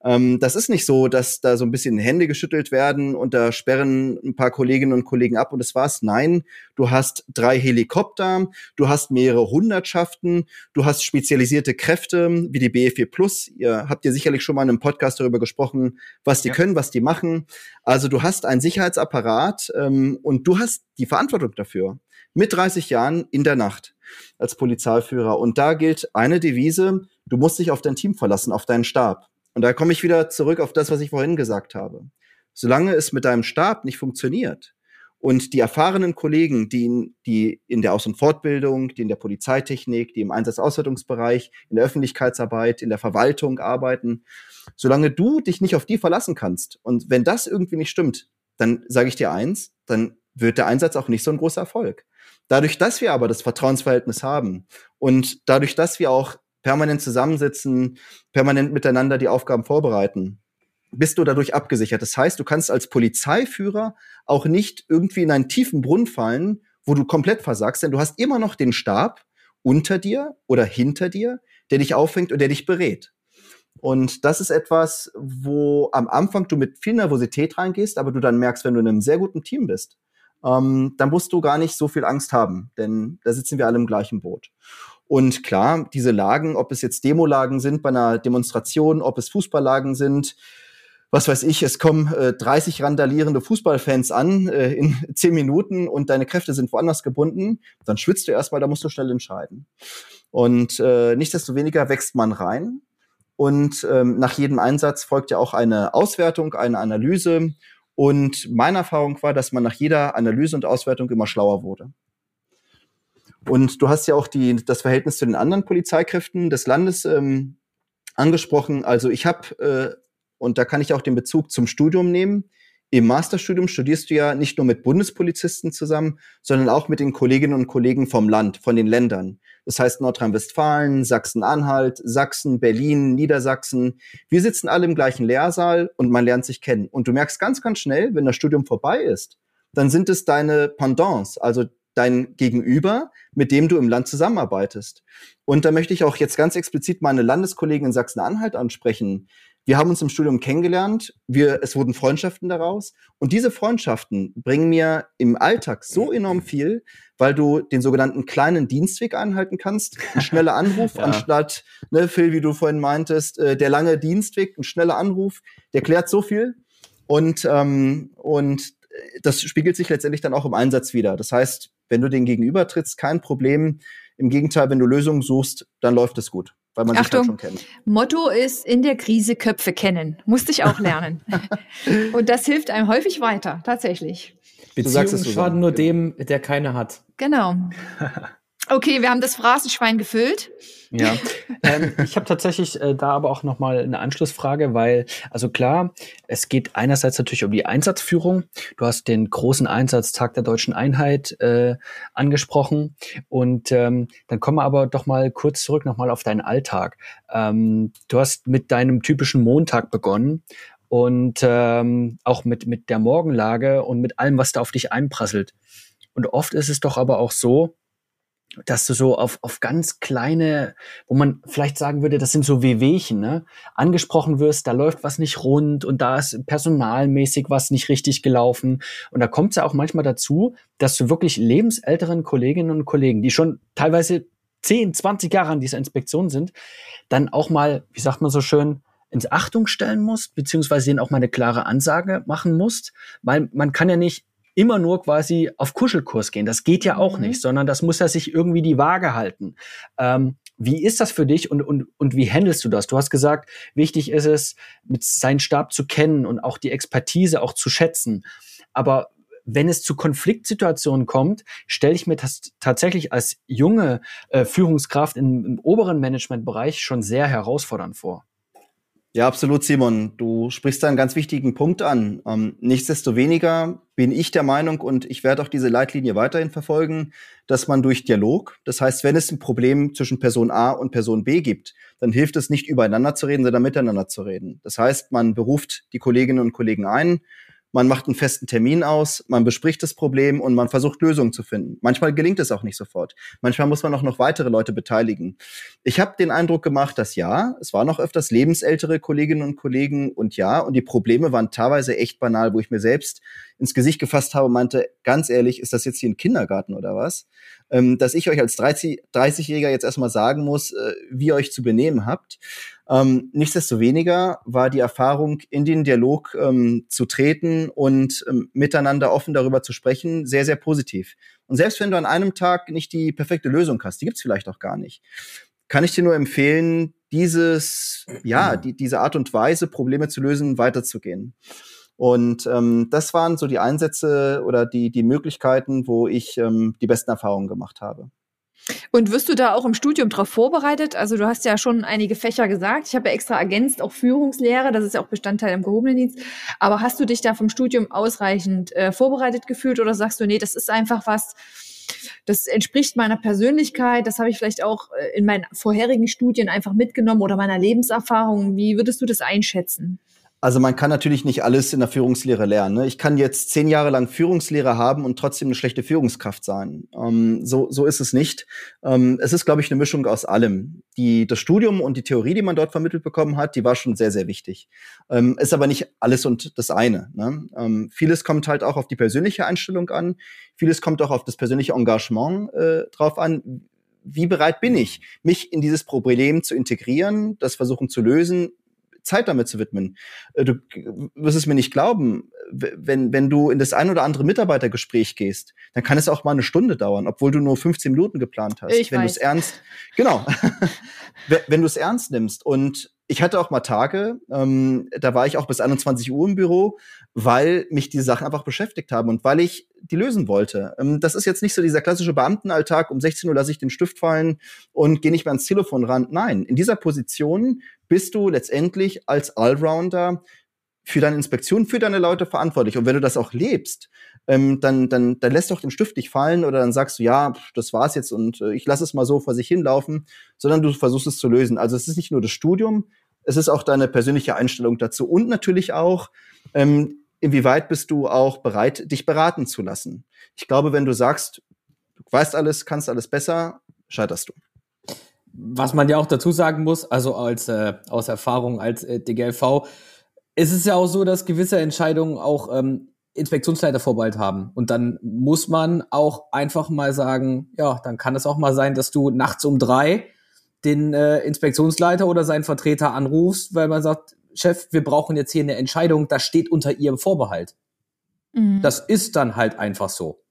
Ähm, das ist nicht so, dass da so ein bisschen Hände geschüttelt werden und da sperren ein paar Kolleginnen und Kollegen ab und das war's. Nein, du hast drei Helikopter, du hast mehrere Hundertschaften, du hast spezialisierte Kräfte wie die BE4 Plus. Ihr habt ja sicherlich schon mal in einem Podcast darüber gesprochen, was die ja. können, was die machen. Also du hast einen Sicherheitsapparat ähm, und du hast die Verantwortung dafür. Mit 30 Jahren in der Nacht als Polizeiführer. Und da gilt eine Devise, du musst dich auf dein Team verlassen, auf deinen Stab. Und da komme ich wieder zurück auf das, was ich vorhin gesagt habe. Solange es mit deinem Stab nicht funktioniert und die erfahrenen Kollegen, die in, die in der Aus- und Fortbildung, die in der Polizeitechnik, die im Einsatzauswertungsbereich, in der Öffentlichkeitsarbeit, in der Verwaltung arbeiten, solange du dich nicht auf die verlassen kannst und wenn das irgendwie nicht stimmt, dann sage ich dir eins, dann wird der Einsatz auch nicht so ein großer Erfolg. Dadurch, dass wir aber das Vertrauensverhältnis haben und dadurch, dass wir auch permanent zusammensitzen, permanent miteinander die Aufgaben vorbereiten, bist du dadurch abgesichert. Das heißt, du kannst als Polizeiführer auch nicht irgendwie in einen tiefen Brunnen fallen, wo du komplett versagst, denn du hast immer noch den Stab unter dir oder hinter dir, der dich auffängt und der dich berät. Und das ist etwas, wo am Anfang du mit viel Nervosität reingehst, aber du dann merkst, wenn du in einem sehr guten Team bist, ähm, dann musst du gar nicht so viel Angst haben, denn da sitzen wir alle im gleichen Boot. Und klar, diese Lagen, ob es jetzt Demolagen sind bei einer Demonstration, ob es Fußballlagen sind, was weiß ich, es kommen äh, 30 randalierende Fußballfans an äh, in 10 Minuten und deine Kräfte sind woanders gebunden, dann schwitzt du erstmal, da musst du schnell entscheiden. Und äh, nichtsdestoweniger wächst man rein. Und ähm, nach jedem Einsatz folgt ja auch eine Auswertung, eine Analyse. Und meine Erfahrung war, dass man nach jeder Analyse und Auswertung immer schlauer wurde. Und du hast ja auch die, das Verhältnis zu den anderen Polizeikräften des Landes ähm, angesprochen. Also ich habe, äh, und da kann ich auch den Bezug zum Studium nehmen, im Masterstudium studierst du ja nicht nur mit Bundespolizisten zusammen, sondern auch mit den Kolleginnen und Kollegen vom Land, von den Ländern. Das heißt Nordrhein-Westfalen, Sachsen-Anhalt, Sachsen, Berlin, Niedersachsen. Wir sitzen alle im gleichen Lehrsaal und man lernt sich kennen. Und du merkst ganz, ganz schnell, wenn das Studium vorbei ist, dann sind es deine Pendants, also dein Gegenüber, mit dem du im Land zusammenarbeitest. Und da möchte ich auch jetzt ganz explizit meine Landeskollegin in Sachsen-Anhalt ansprechen. Wir haben uns im Studium kennengelernt, wir, es wurden Freundschaften daraus. Und diese Freundschaften bringen mir im Alltag so enorm viel, weil du den sogenannten kleinen Dienstweg einhalten kannst. Ein schneller Anruf, ja. anstatt, ne, Phil, wie du vorhin meintest, äh, der lange Dienstweg, ein schneller Anruf, der klärt so viel. Und, ähm, und das spiegelt sich letztendlich dann auch im Einsatz wieder. Das heißt, wenn du den Gegenüber trittst, kein Problem. Im Gegenteil, wenn du Lösungen suchst, dann läuft es gut. weil man Achtung, sich halt schon kennt. Motto ist in der Krise Köpfe kennen. Musste ich auch lernen. Und das hilft einem häufig weiter, tatsächlich. Beziehungen schaden nur dem, der keine hat. Genau. Okay, wir haben das Phrasenschwein gefüllt. Ja, ähm, ich habe tatsächlich äh, da aber auch noch mal eine Anschlussfrage, weil also klar, es geht einerseits natürlich um die Einsatzführung. Du hast den großen Einsatztag der deutschen Einheit äh, angesprochen und ähm, dann kommen wir aber doch mal kurz zurück noch mal auf deinen Alltag. Ähm, du hast mit deinem typischen Montag begonnen und ähm, auch mit mit der Morgenlage und mit allem, was da auf dich einprasselt. Und oft ist es doch aber auch so, dass du so auf, auf ganz kleine, wo man vielleicht sagen würde, das sind so Wehwehchen, ne? angesprochen wirst, da läuft was nicht rund und da ist personalmäßig was nicht richtig gelaufen. Und da kommt es ja auch manchmal dazu, dass du wirklich lebensälteren Kolleginnen und Kollegen, die schon teilweise 10, 20 Jahre an dieser Inspektion sind, dann auch mal, wie sagt man so schön, ins Achtung stellen musst, beziehungsweise denen auch mal eine klare Ansage machen musst, weil man kann ja nicht immer nur quasi auf Kuschelkurs gehen. Das geht ja auch mhm. nicht, sondern das muss ja sich irgendwie die Waage halten. Ähm, wie ist das für dich und, und, und wie handelst du das? Du hast gesagt, wichtig ist es, mit seinen Stab zu kennen und auch die Expertise auch zu schätzen. Aber wenn es zu Konfliktsituationen kommt, stelle ich mir das tatsächlich als junge äh, Führungskraft im, im oberen Managementbereich schon sehr herausfordernd vor. Ja, absolut, Simon. Du sprichst da einen ganz wichtigen Punkt an. Ähm, nichtsdestoweniger bin ich der Meinung, und ich werde auch diese Leitlinie weiterhin verfolgen, dass man durch Dialog, das heißt, wenn es ein Problem zwischen Person A und Person B gibt, dann hilft es nicht übereinander zu reden, sondern miteinander zu reden. Das heißt, man beruft die Kolleginnen und Kollegen ein, man macht einen festen Termin aus, man bespricht das Problem und man versucht Lösungen zu finden. Manchmal gelingt es auch nicht sofort. Manchmal muss man auch noch weitere Leute beteiligen. Ich habe den Eindruck gemacht, dass ja, es waren noch öfters lebensältere Kolleginnen und Kollegen und ja, und die Probleme waren teilweise echt banal, wo ich mir selbst ins Gesicht gefasst habe und meinte, ganz ehrlich, ist das jetzt hier ein Kindergarten oder was? Ähm, dass ich euch als 30, 30-Jähriger jetzt erstmal sagen muss, äh, wie ihr euch zu benehmen habt. Ähm, nichtsdestoweniger war die Erfahrung, in den Dialog ähm, zu treten und ähm, miteinander offen darüber zu sprechen, sehr, sehr positiv. Und selbst wenn du an einem Tag nicht die perfekte Lösung hast, die gibt's vielleicht auch gar nicht, kann ich dir nur empfehlen, dieses, ja, die, diese Art und Weise, Probleme zu lösen, weiterzugehen. Und ähm, das waren so die Einsätze oder die, die Möglichkeiten, wo ich ähm, die besten Erfahrungen gemacht habe. Und wirst du da auch im Studium darauf vorbereitet? Also du hast ja schon einige Fächer gesagt. Ich habe ja extra ergänzt, auch Führungslehre, das ist ja auch Bestandteil im gehobenen Dienst. Aber hast du dich da vom Studium ausreichend äh, vorbereitet gefühlt oder sagst du, nee, das ist einfach was, das entspricht meiner Persönlichkeit, das habe ich vielleicht auch äh, in meinen vorherigen Studien einfach mitgenommen oder meiner Lebenserfahrung. Wie würdest du das einschätzen? Also man kann natürlich nicht alles in der Führungslehre lernen. Ne? Ich kann jetzt zehn Jahre lang Führungslehre haben und trotzdem eine schlechte Führungskraft sein. Ähm, so, so ist es nicht. Ähm, es ist, glaube ich, eine Mischung aus allem. Die, das Studium und die Theorie, die man dort vermittelt bekommen hat, die war schon sehr, sehr wichtig. Ähm, ist aber nicht alles und das eine. Ne? Ähm, vieles kommt halt auch auf die persönliche Einstellung an. Vieles kommt auch auf das persönliche Engagement äh, drauf an wie bereit bin ich, mich in dieses Problem zu integrieren, das versuchen zu lösen, Zeit damit zu widmen. Äh, du wirst es mir nicht glauben, wenn, wenn du in das ein oder andere Mitarbeitergespräch gehst, dann kann es auch mal eine Stunde dauern, obwohl du nur 15 Minuten geplant hast. Ich wenn du es ernst, genau, wenn du es ernst nimmst und ich hatte auch mal Tage, ähm, da war ich auch bis 21 Uhr im Büro, weil mich die Sachen einfach beschäftigt haben und weil ich die lösen wollte. Ähm, das ist jetzt nicht so dieser klassische Beamtenalltag, um 16 Uhr lasse ich den Stift fallen und gehe nicht mehr ans Telefon ran. Nein, in dieser Position bist du letztendlich als Allrounder für deine Inspektion, für deine Leute verantwortlich. Und wenn du das auch lebst, ähm, dann, dann, dann lässt doch den Stift nicht fallen oder dann sagst du, ja, das war's jetzt und äh, ich lasse es mal so vor sich hinlaufen, sondern du versuchst es zu lösen. Also es ist nicht nur das Studium, es ist auch deine persönliche Einstellung dazu und natürlich auch, ähm, inwieweit bist du auch bereit, dich beraten zu lassen. Ich glaube, wenn du sagst, du weißt alles, kannst alles besser, scheiterst du. Was man ja auch dazu sagen muss, also als äh, aus Erfahrung als äh, DGLV, ist es ja auch so, dass gewisse Entscheidungen auch ähm, Inspektionsleiter Vorbehalt haben. Und dann muss man auch einfach mal sagen, ja, dann kann es auch mal sein, dass du nachts um drei den äh, Inspektionsleiter oder seinen Vertreter anrufst, weil man sagt, Chef, wir brauchen jetzt hier eine Entscheidung, das steht unter ihrem Vorbehalt. Mhm. Das ist dann halt einfach so.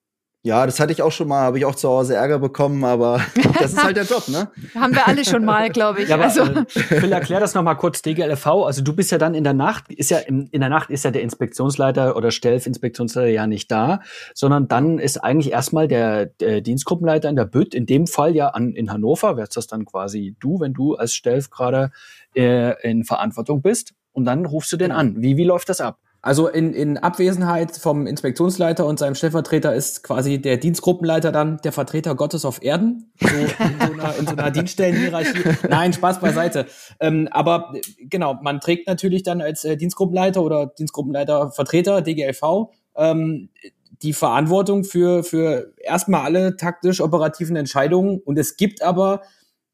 Ja, das hatte ich auch schon mal, habe ich auch zu Hause Ärger bekommen, aber das ist halt der Job, ne? Haben wir alle schon mal, glaube ich. Ja, aber, also. äh, Phil, erklär das nochmal kurz, DGLV. Also du bist ja dann in der Nacht, ist ja in, in der Nacht ist ja der Inspektionsleiter oder Stellinspektionsleiter ja nicht da, sondern dann ist eigentlich erstmal der, der Dienstgruppenleiter in der Bütt, in dem Fall ja an, in Hannover, wärst das dann quasi du, wenn du als Stelf gerade äh, in Verantwortung bist. Und dann rufst du den an. Wie, wie läuft das ab? Also in, in Abwesenheit vom Inspektionsleiter und seinem Stellvertreter ist quasi der Dienstgruppenleiter dann der Vertreter Gottes auf Erden, so in so einer, in so einer Dienststellenhierarchie. Nein, Spaß beiseite. Ähm, aber genau, man trägt natürlich dann als äh, Dienstgruppenleiter oder Dienstgruppenleitervertreter DGLV ähm, die Verantwortung für, für erstmal alle taktisch-operativen Entscheidungen. Und es gibt aber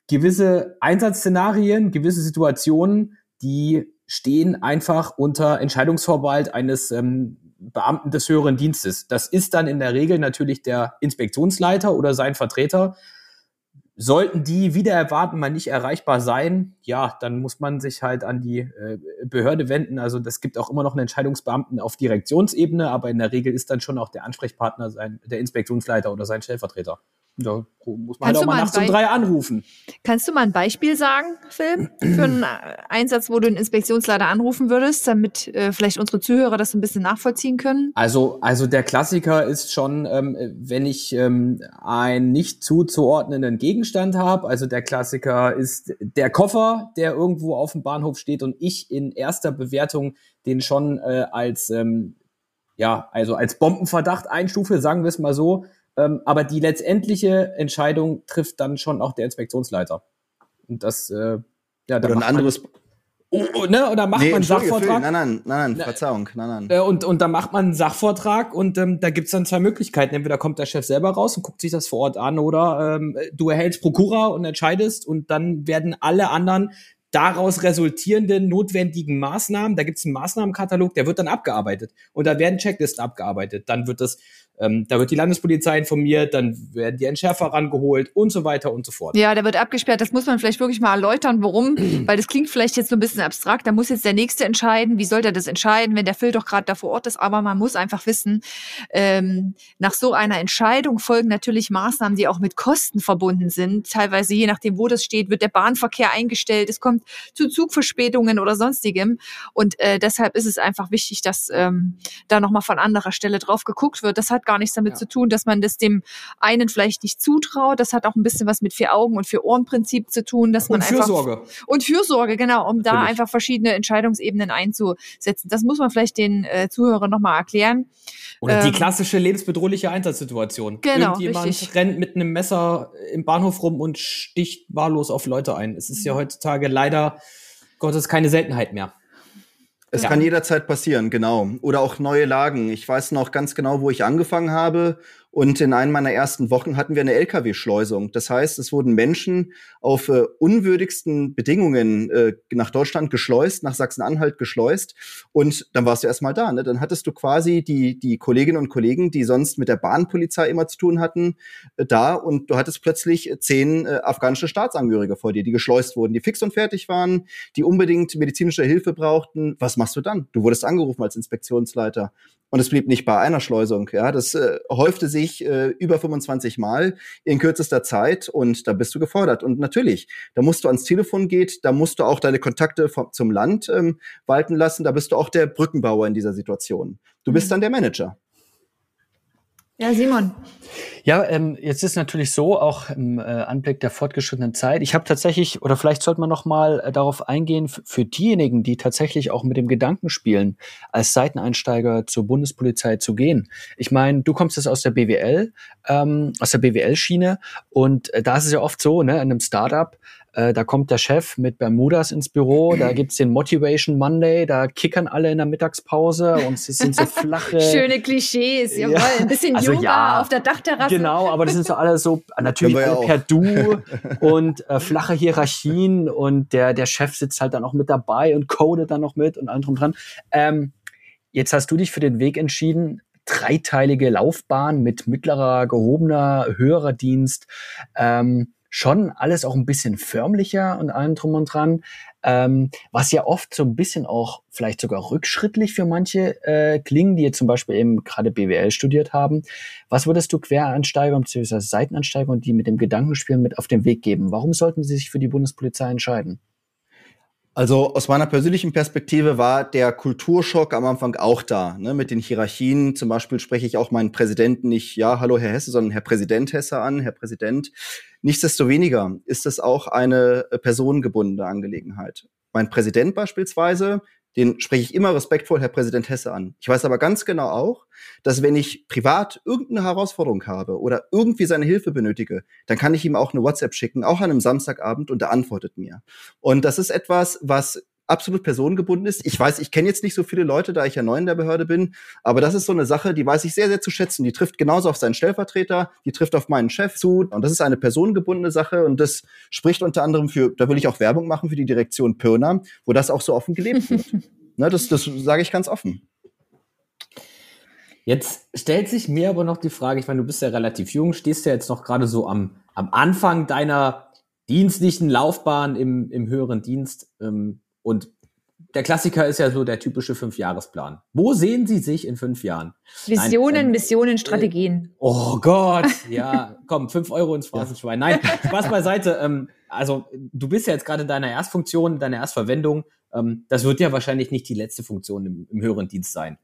gewisse Einsatzszenarien, gewisse Situationen, die stehen einfach unter Entscheidungsvorbehalt eines ähm, Beamten des höheren Dienstes. Das ist dann in der Regel natürlich der Inspektionsleiter oder sein Vertreter. Sollten die wieder erwarten, mal nicht erreichbar sein, ja, dann muss man sich halt an die äh, Behörde wenden. Also das gibt auch immer noch einen Entscheidungsbeamten auf Direktionsebene, aber in der Regel ist dann schon auch der Ansprechpartner sein, der Inspektionsleiter oder sein Stellvertreter. Da muss man halt auch mal nachts um drei anrufen. Kannst du mal ein Beispiel sagen, Phil, für einen Einsatz, wo du einen Inspektionsleiter anrufen würdest, damit äh, vielleicht unsere Zuhörer das ein bisschen nachvollziehen können? Also, also der Klassiker ist schon, ähm, wenn ich ähm, einen nicht zuzuordnenden Gegenstand habe. Also der Klassiker ist der Koffer, der irgendwo auf dem Bahnhof steht und ich in erster Bewertung den schon äh, als ähm, ja, also als Bombenverdacht einstufe, sagen wir es mal so, ähm, aber die letztendliche Entscheidung trifft dann schon auch der Inspektionsleiter. Und das, äh, ja, da ein anderes. Oh, oh, ne? Oder macht nee, man einen Sachvortrag? Nein, nein, nein, nein, Verzeihung, nein, nein. Äh, und, und da macht man einen Sachvortrag und ähm, da gibt's dann zwei Möglichkeiten. Entweder kommt der Chef selber raus und guckt sich das vor Ort an oder ähm, du erhältst Prokura und entscheidest und dann werden alle anderen daraus resultierenden notwendigen Maßnahmen, da gibt's einen Maßnahmenkatalog, der wird dann abgearbeitet und da werden Checklisten abgearbeitet. Dann wird das ähm, da wird die Landespolizei informiert, dann werden die Entschärfer rangeholt und so weiter und so fort. Ja, der wird abgesperrt. Das muss man vielleicht wirklich mal erläutern, warum, weil das klingt vielleicht jetzt so ein bisschen abstrakt. Da muss jetzt der Nächste entscheiden. Wie soll der das entscheiden, wenn der Phil doch gerade da vor Ort ist? Aber man muss einfach wissen, ähm, nach so einer Entscheidung folgen natürlich Maßnahmen, die auch mit Kosten verbunden sind. Teilweise, je nachdem, wo das steht, wird der Bahnverkehr eingestellt. Es kommt zu Zugverspätungen oder sonstigem. Und äh, deshalb ist es einfach wichtig, dass ähm, da nochmal von anderer Stelle drauf geguckt wird. Das hat gar nichts damit ja. zu tun, dass man das dem einen vielleicht nicht zutraut. Das hat auch ein bisschen was mit vier Augen und vier Ohren Prinzip zu tun, dass man und einfach Fürsorge. und Fürsorge genau, um da einfach verschiedene Entscheidungsebenen einzusetzen. Das muss man vielleicht den äh, Zuhörern nochmal erklären. Oder ähm, die klassische lebensbedrohliche Einsatzsituation. Genau, Irgendjemand richtig. rennt mit einem Messer im Bahnhof rum und sticht wahllos auf Leute ein. Es ist ja mhm. heutzutage leider Gottes keine Seltenheit mehr. Es ja. kann jederzeit passieren, genau. Oder auch neue Lagen. Ich weiß noch ganz genau, wo ich angefangen habe und in einem meiner ersten Wochen hatten wir eine Lkw-Schleusung. Das heißt, es wurden Menschen auf äh, unwürdigsten Bedingungen äh, nach Deutschland geschleust, nach Sachsen-Anhalt geschleust. Und dann warst du erstmal da. Ne? Dann hattest du quasi die, die Kolleginnen und Kollegen, die sonst mit der Bahnpolizei immer zu tun hatten, äh, da. Und du hattest plötzlich zehn äh, afghanische Staatsangehörige vor dir, die geschleust wurden, die fix und fertig waren, die unbedingt medizinische Hilfe brauchten. Was machst du dann? Du wurdest angerufen als Inspektionsleiter. Und es blieb nicht bei einer Schleusung. Ja, das äh, häufte sich äh, über 25 Mal in kürzester Zeit und da bist du gefordert. Und natürlich, da musst du ans Telefon gehen, da musst du auch deine Kontakte vom, zum Land ähm, walten lassen. Da bist du auch der Brückenbauer in dieser Situation. Du bist mhm. dann der Manager. Ja, Simon. Ja, ähm, jetzt ist natürlich so, auch im äh, Anblick der fortgeschrittenen Zeit. Ich habe tatsächlich, oder vielleicht sollte man noch mal äh, darauf eingehen, für diejenigen, die tatsächlich auch mit dem Gedanken spielen, als Seiteneinsteiger zur Bundespolizei zu gehen. Ich meine, du kommst jetzt aus der BWL, ähm, aus der BWL-Schiene, und äh, da ist es ja oft so, ne, in einem Startup, äh, da kommt der Chef mit Bermudas ins Büro, da gibt's den Motivation Monday, da kickern alle in der Mittagspause und es sind so flache. Schöne Klischees, jawohl. Ja. Ein bisschen also, Yoga ja, auf der Dachterrasse. Genau, aber das sind so alle so, natürlich alle per Du und äh, flache Hierarchien und der, der Chef sitzt halt dann auch mit dabei und codet dann noch mit und allem drum dran. Ähm, jetzt hast du dich für den Weg entschieden, dreiteilige Laufbahn mit mittlerer, gehobener, höherer Dienst. Ähm, schon alles auch ein bisschen förmlicher und allem drum und dran, ähm, was ja oft so ein bisschen auch vielleicht sogar rückschrittlich für manche äh, klingen, die jetzt zum Beispiel eben gerade BWL studiert haben. Was würdest du Quereinsteiger bzw. Seitenansteiger die mit dem Gedankenspiel mit auf den Weg geben? Warum sollten sie sich für die Bundespolizei entscheiden? Also aus meiner persönlichen Perspektive war der Kulturschock am Anfang auch da. Ne? Mit den Hierarchien zum Beispiel spreche ich auch meinen Präsidenten nicht, ja, hallo Herr Hesse, sondern Herr Präsident Hesse an, Herr Präsident. Nichtsdestoweniger ist es auch eine äh, personengebundene Angelegenheit. Mein Präsident beispielsweise, den spreche ich immer respektvoll Herr Präsident Hesse an. Ich weiß aber ganz genau auch, dass wenn ich privat irgendeine Herausforderung habe oder irgendwie seine Hilfe benötige, dann kann ich ihm auch eine WhatsApp schicken, auch an einem Samstagabend und er antwortet mir. Und das ist etwas, was absolut personengebunden ist. Ich weiß, ich kenne jetzt nicht so viele Leute, da ich ja neu in der Behörde bin, aber das ist so eine Sache, die weiß ich sehr, sehr zu schätzen. Die trifft genauso auf seinen Stellvertreter, die trifft auf meinen Chef zu und das ist eine personengebundene Sache und das spricht unter anderem für, da will ich auch Werbung machen für die Direktion Pirna, wo das auch so offen gelebt wird. ne, das das sage ich ganz offen. Jetzt stellt sich mir aber noch die Frage, ich meine, du bist ja relativ jung, stehst ja jetzt noch gerade so am, am Anfang deiner dienstlichen Laufbahn im, im höheren Dienst. Ähm, und der Klassiker ist ja so der typische Fünfjahresplan. Wo sehen Sie sich in fünf Jahren? Visionen, Nein, ähm, Missionen, Strategien. Äh, oh Gott, ja, komm, fünf Euro ins Phrasenschwein. Nein, Spaß beiseite. Ähm, also du bist ja jetzt gerade in deiner Erstfunktion, deiner Erstverwendung. Ähm, das wird ja wahrscheinlich nicht die letzte Funktion im, im höheren Dienst sein.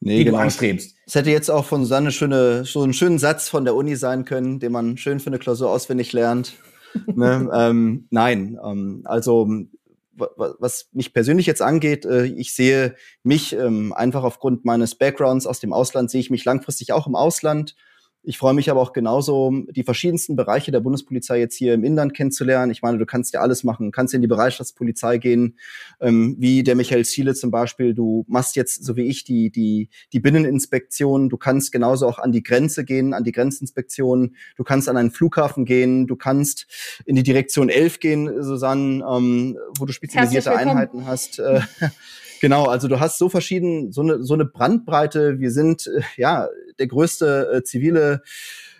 Nee, die genau. du anstrebst. Es hätte jetzt auch von Susanne schöne, so einen schönen Satz von der Uni sein können, den man schön für eine Klausur auswendig lernt. ne? ähm, nein, ähm, also was mich persönlich jetzt angeht, äh, ich sehe mich ähm, einfach aufgrund meines Backgrounds aus dem Ausland, sehe ich mich langfristig auch im Ausland ich freue mich aber auch genauso, die verschiedensten Bereiche der Bundespolizei jetzt hier im Inland kennenzulernen. Ich meine, du kannst ja alles machen. Du kannst in die Bereitschaftspolizei gehen, ähm, wie der Michael Ziele zum Beispiel. Du machst jetzt, so wie ich, die, die, die Binneninspektion. Du kannst genauso auch an die Grenze gehen, an die Grenzinspektion. Du kannst an einen Flughafen gehen. Du kannst in die Direktion 11 gehen, Susanne, ähm, wo du spezialisierte Einheiten hast. Äh, Genau, also du hast so verschieden, so eine, so eine Brandbreite. Wir sind äh, ja der größte äh, zivile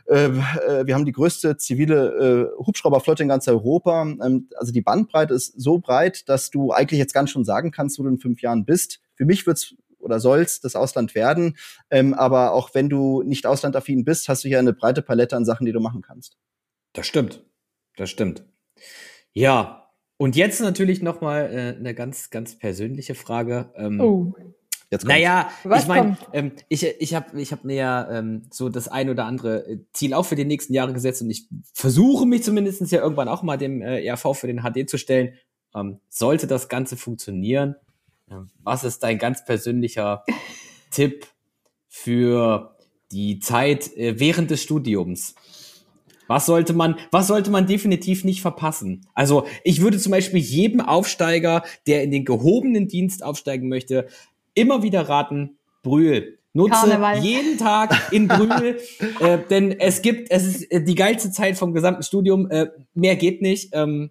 äh, äh, wir haben die größte zivile äh, Hubschrauberflotte in ganz Europa. Ähm, also die Bandbreite ist so breit, dass du eigentlich jetzt ganz schon sagen kannst, wo du in fünf Jahren bist. Für mich wird's oder soll's das Ausland werden. Ähm, aber auch wenn du nicht auslandaffin bist, hast du hier eine breite Palette an Sachen, die du machen kannst. Das stimmt. Das stimmt. Ja, und jetzt natürlich noch mal äh, eine ganz, ganz persönliche Frage. Ähm, oh. Jetzt kommt's. naja, Was ich meine, ähm, ich, ich habe ich hab mir ja ähm, so das ein oder andere äh, Ziel auch für die nächsten Jahre gesetzt und ich versuche mich zumindest ja irgendwann auch mal dem äh, ERV für den HD zu stellen. Ähm, sollte das Ganze funktionieren, äh, was ist dein ganz persönlicher Tipp für die Zeit äh, während des Studiums? Was sollte man, was sollte man definitiv nicht verpassen? Also ich würde zum Beispiel jedem Aufsteiger, der in den gehobenen Dienst aufsteigen möchte, immer wieder raten, Brühl. Nutze Karneval. jeden Tag in Brühl, äh, denn es gibt, es ist äh, die geilste Zeit vom gesamten Studium. Äh, mehr geht nicht. Ähm,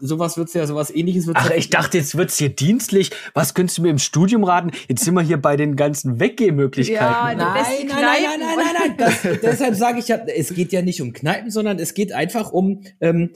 sowas wird's ja, sowas ähnliches wird's Ach, ja ich dachte, jetzt wird's hier dienstlich. Was könntest du mir im Studium raten? Jetzt sind wir hier bei den ganzen Weggehmöglichkeiten. Ja, nein, nein, nein, nein, nein, nein, nein, das, Deshalb sage ich ja, es geht ja nicht um Kneipen, sondern es geht einfach um, ähm,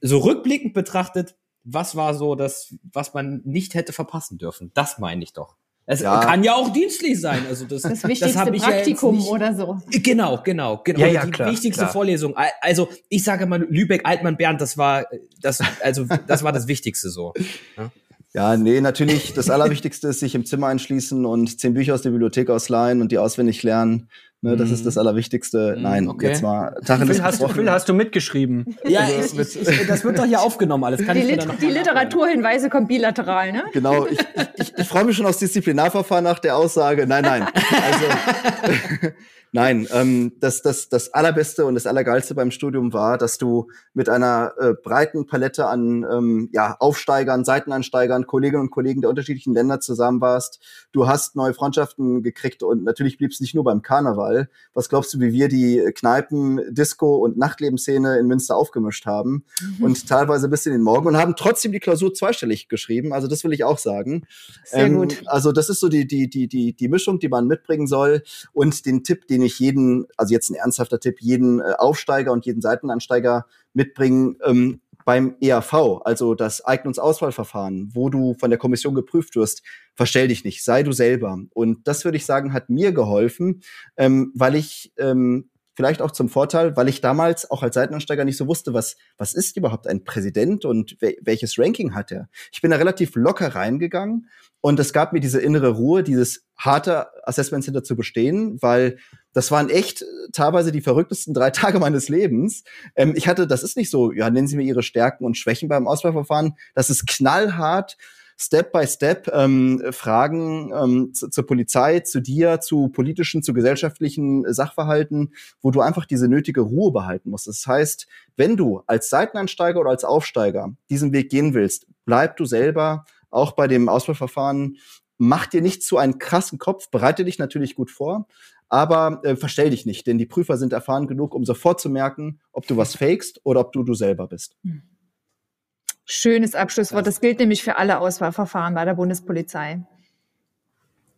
so rückblickend betrachtet, was war so das, was man nicht hätte verpassen dürfen. Das meine ich doch. Es ja. kann ja auch dienstlich sein. Also das, das wichtigste das Praktikum ja oder so. Genau, genau, genau. Ja, ja, die klar, wichtigste klar. Vorlesung. Also ich sage mal Lübeck, Altmann, Bernd, das war das, also das war das Wichtigste so. Ja. Ja, nee, natürlich, das Allerwichtigste ist, sich im Zimmer einschließen und zehn Bücher aus der Bibliothek ausleihen und die auswendig lernen. Ne, das ist das mhm. Allerwichtigste. Mhm, Nein, okay. jetzt mal Tacheles Phil, hast, du, Phil, hast du mitgeschrieben? Ja, also, ich, ich, ich, das wird doch hier aufgenommen alles. Kann die, Lit die Literaturhinweise kommen bilateral, ne? Genau, ich, ich, ich freue mich schon aufs Disziplinarverfahren nach der Aussage. Nein, nein. Also, Nein, ähm, das, das, das Allerbeste und das Allergeilste beim Studium war, dass du mit einer äh, breiten Palette an ähm, ja, Aufsteigern, Seitenansteigern, Kolleginnen und Kollegen der unterschiedlichen Länder zusammen warst. Du hast neue Freundschaften gekriegt und natürlich blieb es nicht nur beim Karneval Karneval. Was glaubst du, wie wir die Kneipen, Disco und Nachtlebensszene in Münster aufgemischt haben? Mhm. Und teilweise bis in den Morgen und haben trotzdem die Klausur zweistellig geschrieben. Also das will ich auch sagen. Sehr ähm, gut. Also das ist so die, die, die, die, die Mischung, die man mitbringen soll. Und den Tipp, den ich jeden, also jetzt ein ernsthafter Tipp, jeden äh, Aufsteiger und jeden Seitenansteiger mitbringen, ähm, beim EAV, also das Eignungsauswahlverfahren, wo du von der Kommission geprüft wirst, verstell dich nicht, sei du selber. Und das würde ich sagen, hat mir geholfen, ähm, weil ich ähm, vielleicht auch zum Vorteil, weil ich damals auch als Seitenansteiger nicht so wusste, was, was ist überhaupt ein Präsident und wel welches Ranking hat er. Ich bin da relativ locker reingegangen und es gab mir diese innere Ruhe, dieses harte Assessment Center zu bestehen, weil das waren echt äh, teilweise die verrücktesten drei Tage meines Lebens. Ähm, ich hatte, das ist nicht so, ja, nennen Sie mir Ihre Stärken und Schwächen beim Auswahlverfahren. Das ist knallhart Step by Step ähm, Fragen ähm, zu, zur Polizei, zu dir, zu politischen, zu gesellschaftlichen Sachverhalten, wo du einfach diese nötige Ruhe behalten musst. Das heißt, wenn du als Seitenansteiger oder als Aufsteiger diesen Weg gehen willst, bleib du selber auch bei dem Auswahlverfahren. Mach dir nicht zu einen krassen Kopf, bereite dich natürlich gut vor, aber äh, verstell dich nicht, denn die Prüfer sind erfahren genug, um sofort zu merken, ob du was fakest oder ob du du selber bist. Hm. Schönes Abschlusswort. Das gilt nämlich für alle Auswahlverfahren bei der Bundespolizei.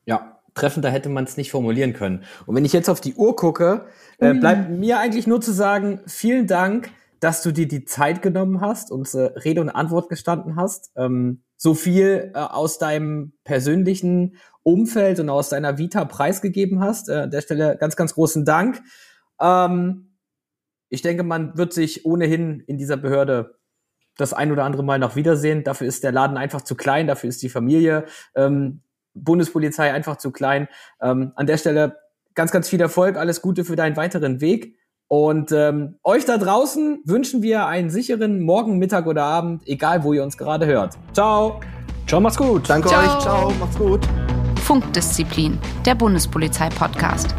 Ja, treffender hätte man es nicht formulieren können. Und wenn ich jetzt auf die Uhr gucke, äh, bleibt mir eigentlich nur zu sagen, vielen Dank, dass du dir die Zeit genommen hast und äh, Rede und Antwort gestanden hast. Ähm, so viel äh, aus deinem persönlichen Umfeld und aus deiner Vita preisgegeben hast. Äh, an der Stelle ganz, ganz großen Dank. Ähm, ich denke, man wird sich ohnehin in dieser Behörde das ein oder andere Mal noch wiedersehen. Dafür ist der Laden einfach zu klein, dafür ist die Familie, ähm, Bundespolizei einfach zu klein. Ähm, an der Stelle ganz, ganz viel Erfolg, alles Gute für deinen weiteren Weg. Und ähm, euch da draußen wünschen wir einen sicheren Morgen, Mittag oder Abend, egal wo ihr uns gerade hört. Ciao. Ciao, macht's gut. Danke Ciao. euch. Ciao, macht's gut. Funkdisziplin, der Bundespolizei-Podcast.